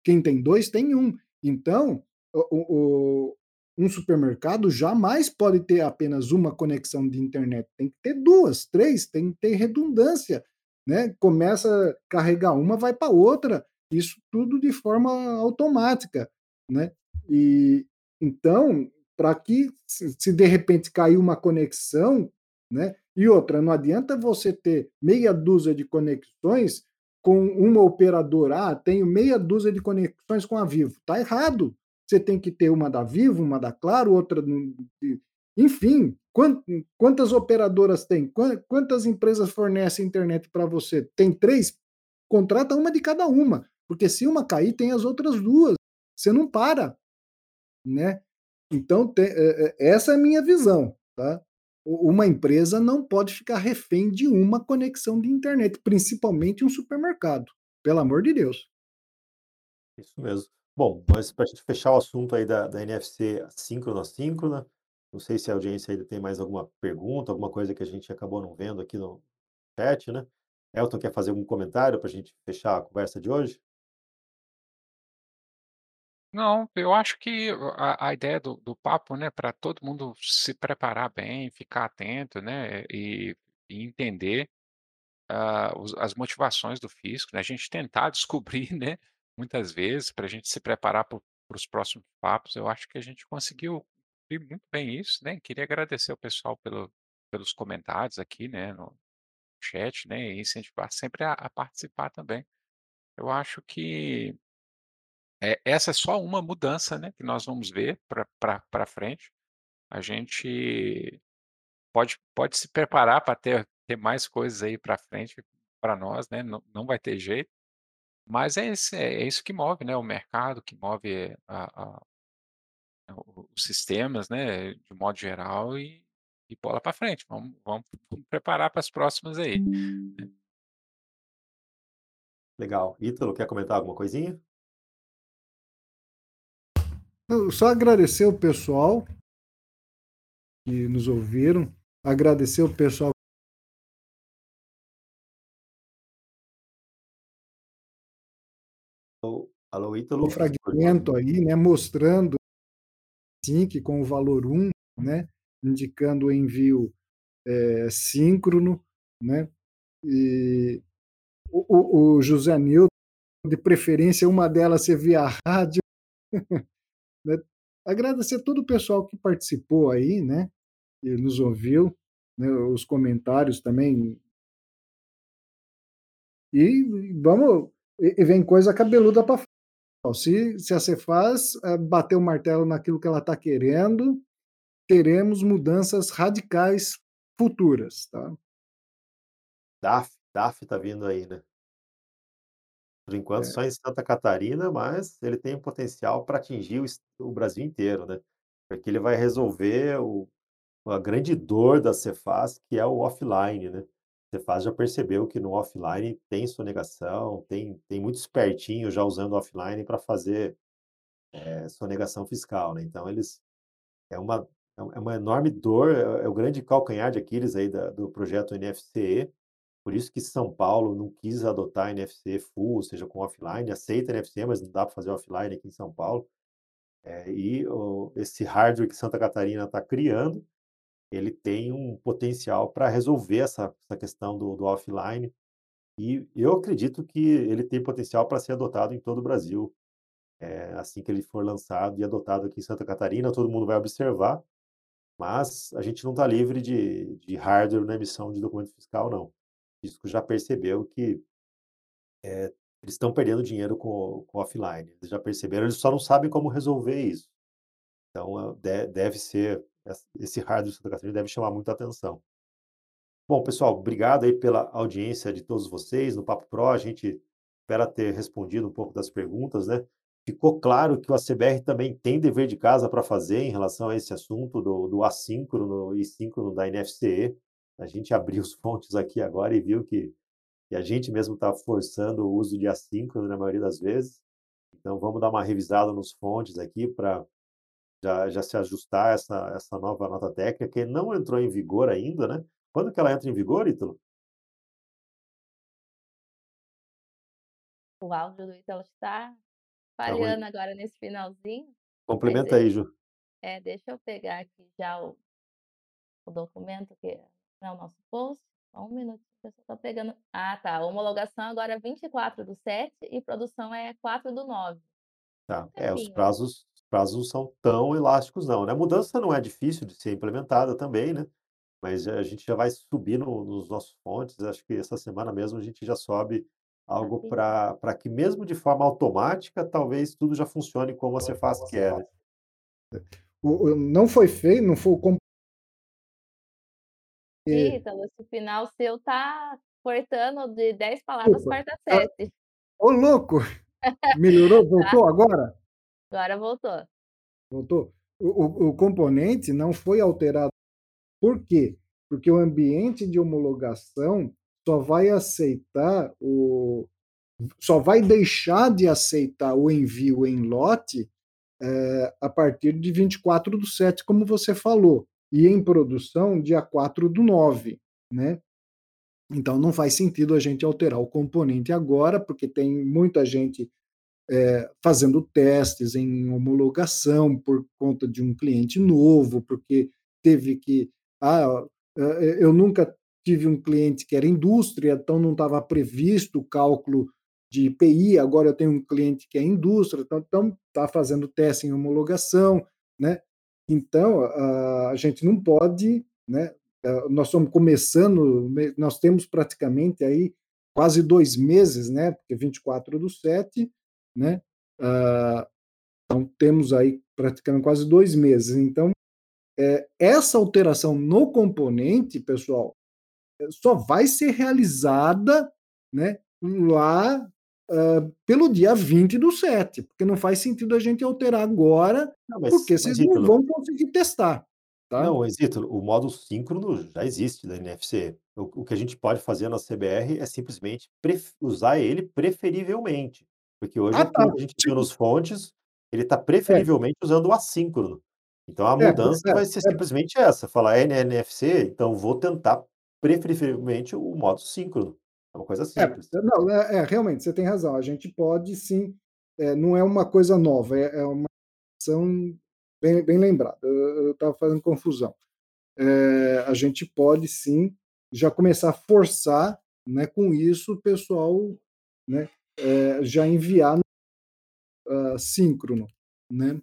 Quem tem dois, tem um. Então, o, um supermercado jamais pode ter apenas uma conexão de internet, tem que ter duas, três, tem que ter redundância, né? Começa a carregar uma, vai para outra, isso tudo de forma automática, né? E então, para que se de repente cair uma conexão, né? E outra, não adianta você ter meia dúzia de conexões com uma operadora, ah, tenho meia dúzia de conexões com a Vivo. Tá errado você tem que ter uma da Vivo, uma da Claro, outra. Enfim, quantas operadoras tem? Quantas empresas fornecem internet para você? Tem três? Contrata uma de cada uma, porque se uma cair, tem as outras duas. Você não para, né? Então, é, é, essa é a minha visão, tá? uma empresa não pode ficar refém de uma conexão de internet, principalmente um supermercado. Pelo amor de Deus. Isso mesmo. Bom, mas para a gente fechar o assunto aí da, da NFC síncrona assíncrona, não sei se a audiência ainda tem mais alguma pergunta, alguma coisa que a gente acabou não vendo aqui no chat, né? Elton quer fazer algum comentário para a gente fechar a conversa de hoje? Não, eu acho que a a ideia do do papo, né, para todo mundo se preparar bem, ficar atento, né, e e entender, ah, os as motivações do fisco, né, a gente tentar descobrir, né, muitas vezes, para a gente se preparar para os próximos papos, eu acho que a gente conseguiu cumprir muito bem isso, né. Queria agradecer ao pessoal pelo pelos comentários aqui, né, no chat, né, e incentivar sempre a a participar também. Eu acho que é, essa é só uma mudança, né, que nós vamos ver para frente. A gente pode pode se preparar para ter ter mais coisas aí para frente para nós, né, não não vai ter jeito, mas é esse é isso que move, né, o mercado, que move a a os sistemas, né, de modo geral e e bola para frente, vamos vamos vamos preparar para as próximas aí, né. Legal. Ítalo, quer comentar alguma coisinha? Eu só agradecer o pessoal que nos ouviram, agradecer o pessoal Alô, Ítalo? o fragmento aí, né, mostrando SYNC com o valor 1, né, indicando o envio, eh, síncrono, né, e o o o José Nilton, de preferência uma delas ser via rádio, né. Agradecer todo o pessoal que participou aí, né, que nos ouviu, né, os comentários também. E vamos e e vem coisa cabeluda para se se a Cefaz, eh, bater o martelo naquilo que ela está querendo, teremos mudanças radicais futuras, tá. DAF, DAF está vindo aí, né. Por enquanto É. só em Santa Catarina, mas ele tem potencial para atingir o o Brasil inteiro, né. Porque ele vai resolver o a grande dor da Cefaz, que é o offline, né. A Cefaz já percebeu que no offline tem sonegação, tem tem muito espertinho já usando offline para fazer, eh, sonegação fiscal, né, então eles é uma é é uma enorme dor, é é o grande calcanhar de Aquiles aí da do projeto NFC, por isso que São Paulo não quis adotar NFC full, ou seja, com offline, aceita NFC, mas não dá para fazer offline aqui em São Paulo. Eh, e o esse hardware que Santa Catarina está criando, ele tem um potencial para resolver essa essa questão do do offline, e eu acredito que ele tem potencial para ser adotado em todo o Brasil, eh, assim que ele for lançado e adotado aqui em Santa Catarina, todo mundo vai observar, mas a gente não está livre de de hardware na emissão de documento fiscal não. O fisco já percebeu que eh, eles estão perdendo dinheiro com com offline, eles já perceberam, eles só não sabem como resolver isso. Então, de deve ser esse hardware de Santa Catarina deve chamar muita atenção. Bom, pessoal, obrigado aí pela audiência de todos vocês no Papo Pro, a gente espera ter respondido um pouco das perguntas, né. Ficou claro que o ACBR também tem dever de casa para fazer em relação a esse assunto do do assíncrono e síncrono da NFC. A gente abriu os fontes aqui agora e viu que que a gente mesmo está forçando o uso de assíncrono na maioria das vezes. Então vamos dar uma revisada nos fontes aqui para já já se ajustar a essa essa nova nota técnica, que não entrou em vigor ainda, né. Quando que ela entra em vigor, Ítalo? O áudio do Ítalo está Tá falhando agora nesse finalzinho, Complementa aí, Ju. é, deixa eu pegar aqui já o o documento que é é o nosso post, só um minutinho que eu só estou pegando ah tá, homologação agora é 24/7 e produção é 4/9. Tá, Um é, os aí. prazos os prazos não são tão elásticos não, né. A mudança não é difícil de ser implementada também, né, mas a gente já vai subir no nos nossos fontes, acho que essa semana mesmo a gente já sobe algo pra que mesmo de forma automática, talvez tudo já funcione como a Cefaz quer, né. O o não foi feio, não foi o E Ítalo, esse final seu tá cortando de 10 palavras, Desculpa, corta hã 7. ô louco, melhorou, Tá. voltou agora? Agora voltou. Voltou? O o o componente não foi alterado, por quê? porque o ambiente de homologação só vai aceitar o só vai deixar de aceitar o envio em lote é, a partir de 24 do 7, como você falou, e em produção dia 4 do 9, né? Então não faz sentido a gente alterar o componente agora, porque tem muita gente é, fazendo testes em homologação por conta de um cliente novo, porque teve que. Ah, eu nunca tive um cliente que era indústria, então não estava previsto o cálculo de IPI, agora eu tenho um cliente que é indústria, então está então, fazendo teste em homologação, né? Então, a gente não pode, né? Nós estamos começando, nós temos praticamente aí quase dois meses, né? Porque 24 do 7, né? então, temos aí praticamente quase dois meses. Então, é, essa alteração no componente, pessoal, só vai ser realizada né, lá uh, pelo dia 20 do 7, porque não faz sentido a gente alterar agora, não, mas, porque vocês não vão conseguir testar. Tá? Não, Exito, o modo síncrono já existe da NFC. O, o, que a gente pode fazer na CBR é simplesmente usar ele preferivelmente. Porque hoje ah, tá. a gente viu nos fontes, ele está é. preferivelmente é. usando o assíncrono. Então a é, mudança é, vai ser simplesmente essa, falar NFC, então vou tentar preferivelmente o modo síncrono. É uma coisa simples. É, não, é, é, realmente, você tem razão. A gente pode sim, é, não é uma coisa nova, é, é uma ação bem, bem lembrada. Eu estava fazendo confusão. É, a gente pode sim já começar a forçar, né, com isso, o pessoal né, é, já enviar uh, síncrono, né?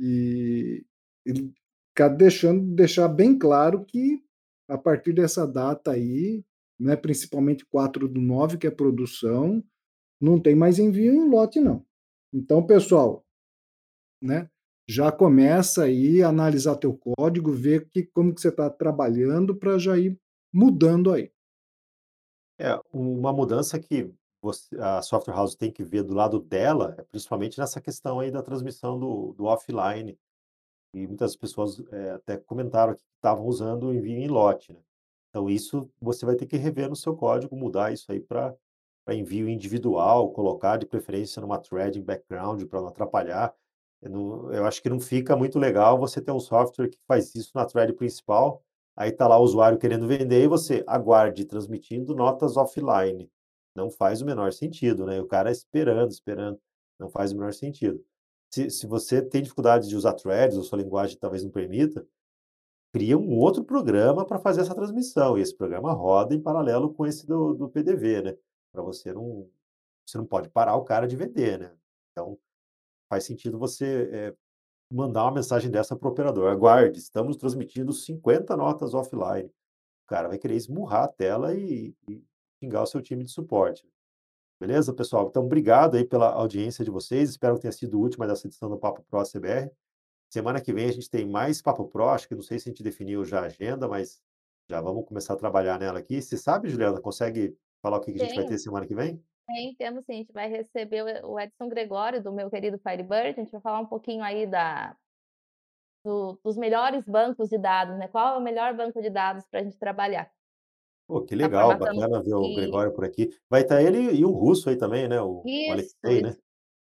E, e deixando deixar bem claro que a partir dessa data aí né, principalmente 4 do 9, que é produção, não tem mais envio em lote, não. Então, pessoal, né, já começa aí a analisar teu código, ver que, como que você está trabalhando para já ir mudando aí. É, uma mudança que você, a Software House tem que ver do lado dela, é principalmente nessa questão aí da transmissão do, do offline. E muitas pessoas é, até comentaram que estavam usando o envio em lote. Né? Então, isso você vai ter que rever no seu código, mudar isso aí para envio individual, colocar de preferência numa thread em background para não atrapalhar. Eu, não, eu acho que não fica muito legal você ter um software que faz isso na thread principal, aí está lá o usuário querendo vender e você aguarde transmitindo notas offline. Não faz o menor sentido, né? O cara esperando, esperando, não faz o menor sentido. Se, se você tem dificuldade de usar threads, ou sua linguagem talvez não permita, cria um outro programa para fazer essa transmissão, e esse programa roda em paralelo com esse do, do PDV, né? Para você não. Você não pode parar o cara de vender, né? Então, faz sentido você é, mandar uma mensagem dessa para o operador. Aguarde, estamos transmitindo 50 notas offline. O cara vai querer esmurrar a tela e, e xingar o seu time de suporte. Beleza, pessoal? Então, obrigado aí pela audiência de vocês. Espero que tenha sido útil mais essa edição do Papo Pro CBR. Semana que vem a gente tem mais Papo Pro, acho que não sei se a gente definiu já a agenda, mas já vamos começar a trabalhar nela aqui. Você sabe, Juliana, consegue falar o que, que a gente vai ter semana que vem? Tem, temos sim. A gente vai receber o Edson Gregório, do meu querido Firebird. A gente vai falar um pouquinho aí da, do, dos melhores bancos de dados, né? Qual é o melhor banco de dados para a gente trabalhar? Pô, que legal, bacana ver o Gregório por aqui. Vai estar ele e o russo aí também, né? O, o Alexei, né?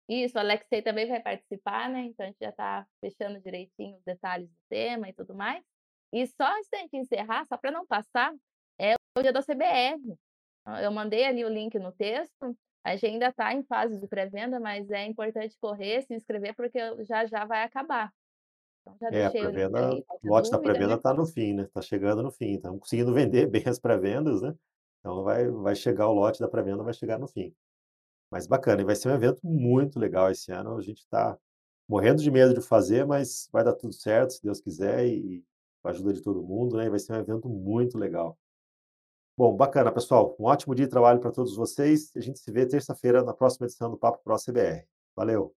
Isso, o Alexei também vai participar, né? Então a gente já está fechando direitinho os detalhes do tema e tudo mais. E só antes da gente encerrar, só para não passar, é o dia da CBR. Eu mandei ali o link no texto. A gente ainda está em fase de pré-venda, mas é importante correr, se inscrever, porque já já vai acabar. Então já É, a deixei o link pré-venda, aí, o lote da pré-venda está no fim, né? Está chegando no fim. Estamos conseguindo vender bem as pré-vendas, né? Então vai, vai chegar o lote da pré-venda, vai chegar no fim. Mas bacana, e vai ser um evento muito legal esse ano. A gente está morrendo de medo de fazer, mas vai dar tudo certo, se Deus quiser, e com a ajuda de todo mundo, né? E vai ser um evento muito legal. Bom, bacana, pessoal. Um ótimo dia de trabalho para todos vocês. A gente se vê terça-feira na próxima edição do Papo Pro CBR. Valeu!